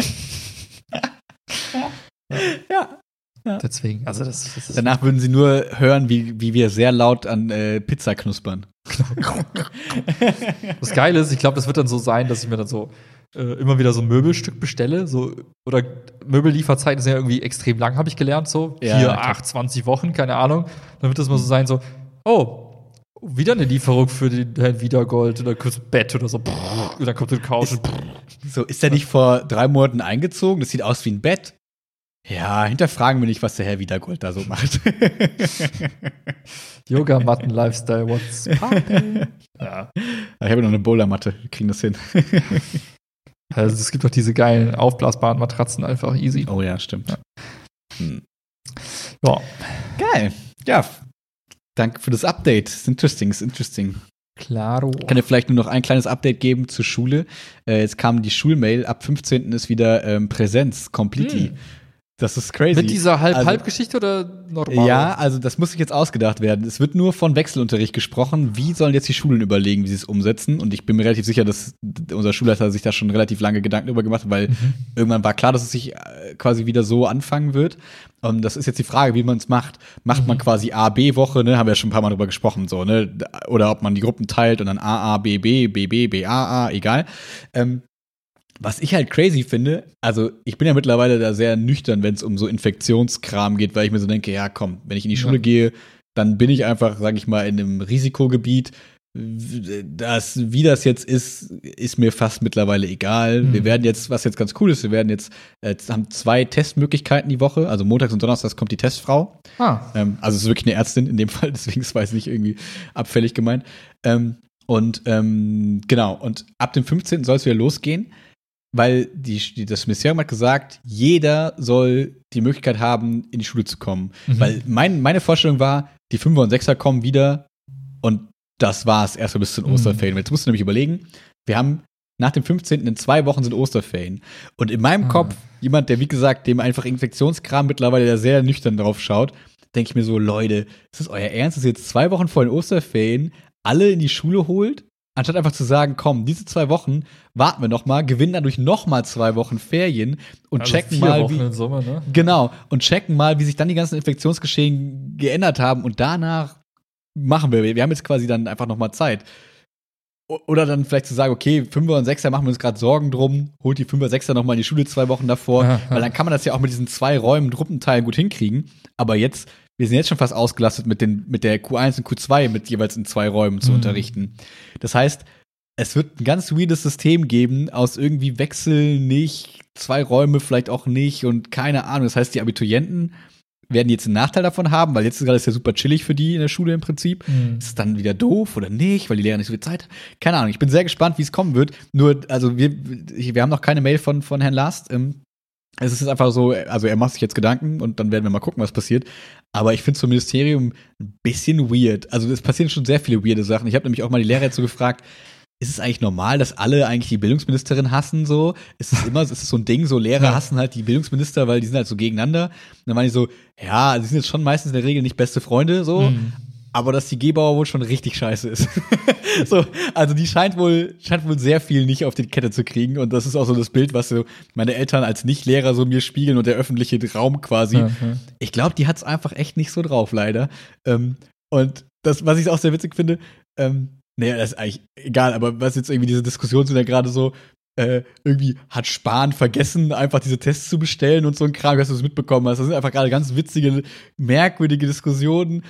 Ja. Deswegen, also das, das ist Danach würden sie nur hören, wie, wie wir sehr laut an äh, Pizza knuspern. Das Geile ist, ich glaube, das wird dann so sein, dass ich mir dann so äh, immer wieder so ein Möbelstück bestelle. So, oder Möbellieferzeiten sind ja irgendwie extrem lang, habe ich gelernt. So Ja, vier, ja, acht, 20 Wochen, keine Ahnung. Dann wird das mal so sein, so, oh, wieder eine Lieferung für den Herrn Wiedergold oder kurz Bett oder so. Und dann kommt die Couch. und So, ist der nicht vor drei Monaten eingezogen? Das sieht aus wie ein Bett. Ja, hinterfragen wir nicht, was der Herr Wiedergold da so macht. Yoga-Matten, Lifestyle, what's poppin'? Ja. Ich habe noch eine Bowlermatte, wir kriegen das hin. Also es gibt doch diese geilen aufblasbaren Matratzen einfach easy. Oh ja, stimmt. Ja. Hm. Ja. Geil. Ja. Danke für das Update. Ist interesting, ist interesting. Klaro. Ich kann dir vielleicht nur noch ein kleines Update geben zur Schule. Äh, jetzt kam die Schulmail, ab 15. ist wieder ähm, Präsenz, completely. Hm. Das ist crazy. Mit dieser Also- Halb-Halb-Geschichte oder normal? Ja, also das muss sich jetzt ausgedacht werden. Es wird nur von Wechselunterricht gesprochen. Wie sollen jetzt die Schulen überlegen, wie sie es umsetzen? Und ich bin mir relativ sicher, dass unser Schulleiter sich da schon relativ lange Gedanken darüber gemacht hat, weil irgendwann war klar, dass es sich äh, quasi wieder so anfangen wird. Und das ist jetzt die Frage, wie man es macht. Macht man quasi A-B-Woche, ne? Haben wir ja schon ein paar Mal drüber gesprochen, so, ne? Oder ob man die Gruppen teilt und dann A, A, B, B, B, B, B, A, A, egal. Ähm, was ich halt crazy finde, also ich bin ja mittlerweile da sehr nüchtern, wenn es um so Infektionskram geht, weil ich mir so denke, ja komm, wenn ich in die Schule Ja. gehe, dann bin ich einfach, sag ich mal, in einem Risikogebiet. Das, wie das jetzt ist, ist mir fast mittlerweile egal. Mhm. Wir werden jetzt, was jetzt ganz cool ist, wir werden jetzt, äh, haben zwei Testmöglichkeiten die Woche. Also montags und donnerstags kommt die Testfrau. Ah. Ähm, also es ist wirklich eine Ärztin in dem Fall, deswegen ist es nicht irgendwie abfällig gemeint. Ähm, und ähm, genau, und ab dem 15. soll es wieder losgehen, weil die, die, das Ministerium hat gesagt, jeder soll die Möglichkeit haben, in die Schule zu kommen. Mhm. Weil mein, meine Vorstellung war, die Fünfer und Sechser kommen wieder und das war's erstmal bis zu den Mhm. Osterferien. Jetzt musst du nämlich überlegen, wir haben nach dem 15. in zwei Wochen sind Osterferien. Und in meinem Ah. Kopf, jemand, der wie gesagt, dem einfach Infektionskram mittlerweile da sehr nüchtern drauf schaut, denke ich mir so, Leute, ist das euer Ernst, dass ihr jetzt zwei Wochen vor den Osterferien alle in die Schule holt? Anstatt einfach zu sagen, komm, diese zwei Wochen warten wir noch mal, gewinnen dadurch noch mal zwei Wochen Ferien und Also checken mal, Wochen wie, in Summe, ne? Genau, und checken mal, wie sich dann die ganzen Infektionsgeschehen geändert haben und danach machen wir. Wir haben jetzt quasi dann einfach nochmal Zeit. O- Oder dann vielleicht zu sagen, okay, Fünfer und Sechser machen wir uns gerade Sorgen drum, holt die Fünfer, Sechser nochmal in die Schule zwei Wochen davor, weil dann kann man das ja auch mit diesen zwei Räumen, Truppenteilen gut hinkriegen. Aber jetzt, wir sind jetzt schon fast ausgelastet mit, den, mit der Q1 und Q2 mit jeweils in zwei Räumen zu Mhm. unterrichten. Das heißt, es wird ein ganz weirdes System geben, aus irgendwie Wechsel nicht, zwei Räume vielleicht auch nicht und keine Ahnung. Das heißt, die Abiturienten werden jetzt einen Nachteil davon haben, weil jetzt ist alles ja super chillig für die in der Schule im Prinzip. Mhm. Ist es dann wieder doof oder nicht, weil die Lehrer nicht so viel Zeit haben? Keine Ahnung. Ich bin sehr gespannt, wie es kommen wird. Nur, also wir, wir haben noch keine Mail von, von Herrn Last. Ähm, es ist einfach so, also er macht sich jetzt Gedanken und dann werden wir mal gucken, was passiert. Aber ich finde zum Ministerium ein bisschen weird. Also es passieren schon sehr viele weirde Sachen. Ich habe nämlich auch mal die Lehrer jetzt so gefragt, ist es eigentlich normal, dass alle eigentlich die Bildungsministerin hassen so? Ist es immer, ist es so ein Ding, so Lehrer Ja. hassen halt die Bildungsminister, weil die sind halt so gegeneinander. Und dann meine ich so, ja, die sind jetzt schon meistens in der Regel nicht beste Freunde so, Mhm. Aber dass die Gebauer wohl schon richtig scheiße ist. so, also die scheint wohl, scheint wohl sehr viel nicht auf die Kette zu kriegen und das ist auch so das Bild, was so meine Eltern als Nicht-Lehrer so mir spiegeln und der öffentliche Raum quasi. Ja. Ich glaube, die hat's einfach echt nicht so drauf, leider. Ähm, und das, was ich auch sehr witzig finde, ähm, naja, das ist eigentlich egal, aber was jetzt irgendwie diese Diskussion sind ja gerade so, äh, irgendwie hat Spahn vergessen, einfach diese Tests zu bestellen und so ein Kram, dass du es mitbekommen hast. Das sind einfach gerade ganz witzige, merkwürdige Diskussionen.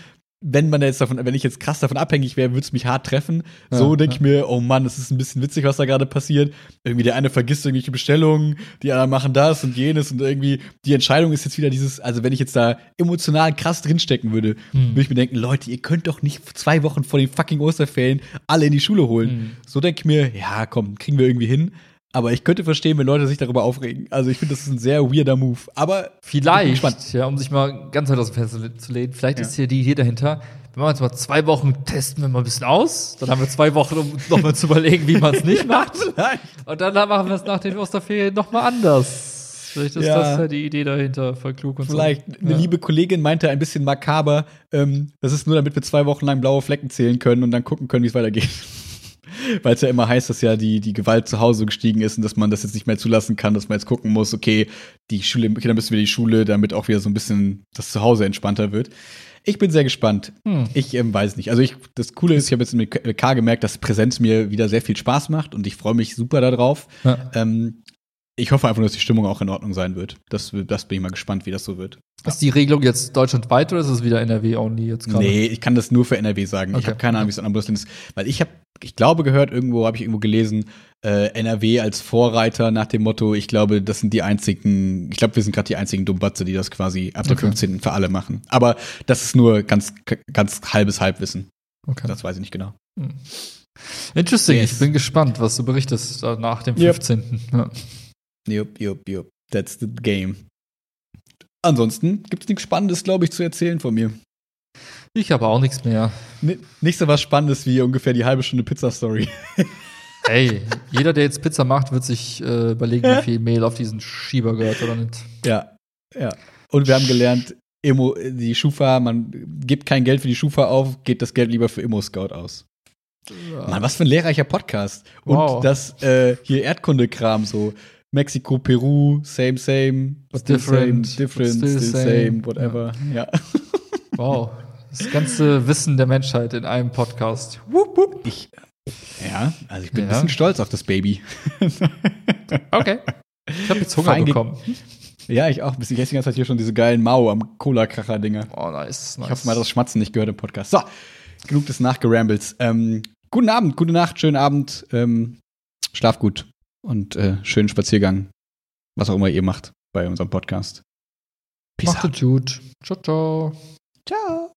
Wenn man jetzt davon, wenn ich jetzt krass davon abhängig wäre, würde es mich hart treffen. So Ja, denke ich mir, oh Mann, das ist ein bisschen witzig, was da gerade passiert. Irgendwie der eine vergisst irgendwelche Bestellungen, die anderen machen das und jenes und irgendwie die Entscheidung ist jetzt wieder dieses, also wenn ich jetzt da emotional krass drinstecken würde, Hm. würde ich mir denken, Leute, ihr könnt doch nicht zwei Wochen vor den fucking Osterferien alle in die Schule holen. Hm. So denke ich mir, ja, komm, kriegen wir irgendwie hin. Aber ich könnte verstehen, wenn Leute sich darüber aufregen. Also ich finde, das ist ein sehr weirder Move. Aber ich bin gespannt. Vielleicht, ja, um sich mal ganz weit aus dem Fenster zu lehnen, vielleicht Ja. ist hier die Idee dahinter. Wir machen jetzt mal zwei Wochen, testen wir mal ein bisschen aus. Dann haben wir zwei Wochen, um nochmal zu überlegen, wie man es nicht macht. Vielleicht. Und dann machen wir es nach den Osterferien nochmal anders. Vielleicht ist Ja. das ja die Idee dahinter, voll klug und Vielleicht so. eine Ja. liebe Kollegin meinte ein bisschen makaber, ähm, das ist nur, damit wir zwei Wochen lang blaue Flecken zählen können und dann gucken können, wie es weitergeht. Weil es ja immer heißt, dass ja die, die Gewalt zu Hause gestiegen ist und dass man das jetzt nicht mehr zulassen kann, dass man jetzt gucken muss, okay, die Schule, Kinder müssen wieder in die Schule, damit auch wieder so ein bisschen das Zuhause entspannter wird. Ich bin sehr gespannt. Hm. Ich ähm, weiß nicht. Also ich, das Coole ist, ich habe jetzt mit K gemerkt, dass Präsenz mir wieder sehr viel Spaß macht und ich freue mich super darauf. Ja. Ähm, ich hoffe einfach nur, dass die Stimmung auch in Ordnung sein wird. Das, das bin ich mal gespannt, wie das so wird. Ist die Regelung jetzt deutschlandweit oder ist es wieder NRW-only jetzt gerade? Nee, ich kann das nur für NRW sagen. Ich Okay. habe keine Ahnung, wie es in anderen Bundesländern ist. Weil ich habe, ich glaube, gehört, irgendwo habe ich irgendwo gelesen, äh, NRW als Vorreiter nach dem Motto, ich glaube, das sind die einzigen, ich glaube, wir sind gerade die einzigen Dummbatze, die das quasi ab der Okay. 15. für alle machen. Aber das ist nur ganz, ganz halbes Halbwissen. Okay. Das weiß ich nicht genau. Hm. Interesting, Yes. ich bin gespannt, was du berichtest äh, nach dem Yep. 15. Ja. Jupp, jupp, jupp. That's the game. Ansonsten gibt's nichts Spannendes, glaube ich, zu erzählen von mir. Ich habe auch nichts mehr. N nicht so was Spannendes wie ungefähr die halbe Stunde Pizza-Story. Ey, jeder, der jetzt Pizza macht, wird sich äh, überlegen, wie viel Mehl auf diesen Schieber gehört oder nicht. Ja, ja. Und wir haben gelernt, Immo, die Schufa, man gibt kein Geld für die Schufa auf, geht das Geld lieber für Immo-Scout aus. Mann, was für ein lehrreicher Podcast. Und Wow. das äh, hier Erdkundekram so. Mexiko, Peru, same, same, Different, same, different, still, still same, same. whatever. Ja. Wow. Das ganze Wissen der Menschheit in einem Podcast. Wupp, wupp. Ich, ja, also ich bin ein Ja. bisschen stolz auf das Baby. Okay. Ich habe jetzt Hunger Fein bekommen. ja, ich auch. Ich esse die ganze Zeit hier schon diese geilen Mau am Cola-Kracher-Dinger. Oh, nice, nice. Ich hoffe mal, das Schmatzen nicht gehört im Podcast. So, genug des Nachgerambles. Ähm, guten Abend, gute Nacht, schönen Abend. Ähm, schlaf gut und äh, schönen Spaziergang. Was auch immer ihr macht bei unserem Podcast. Peace Macht es gut. Ciao, ciao. Ciao.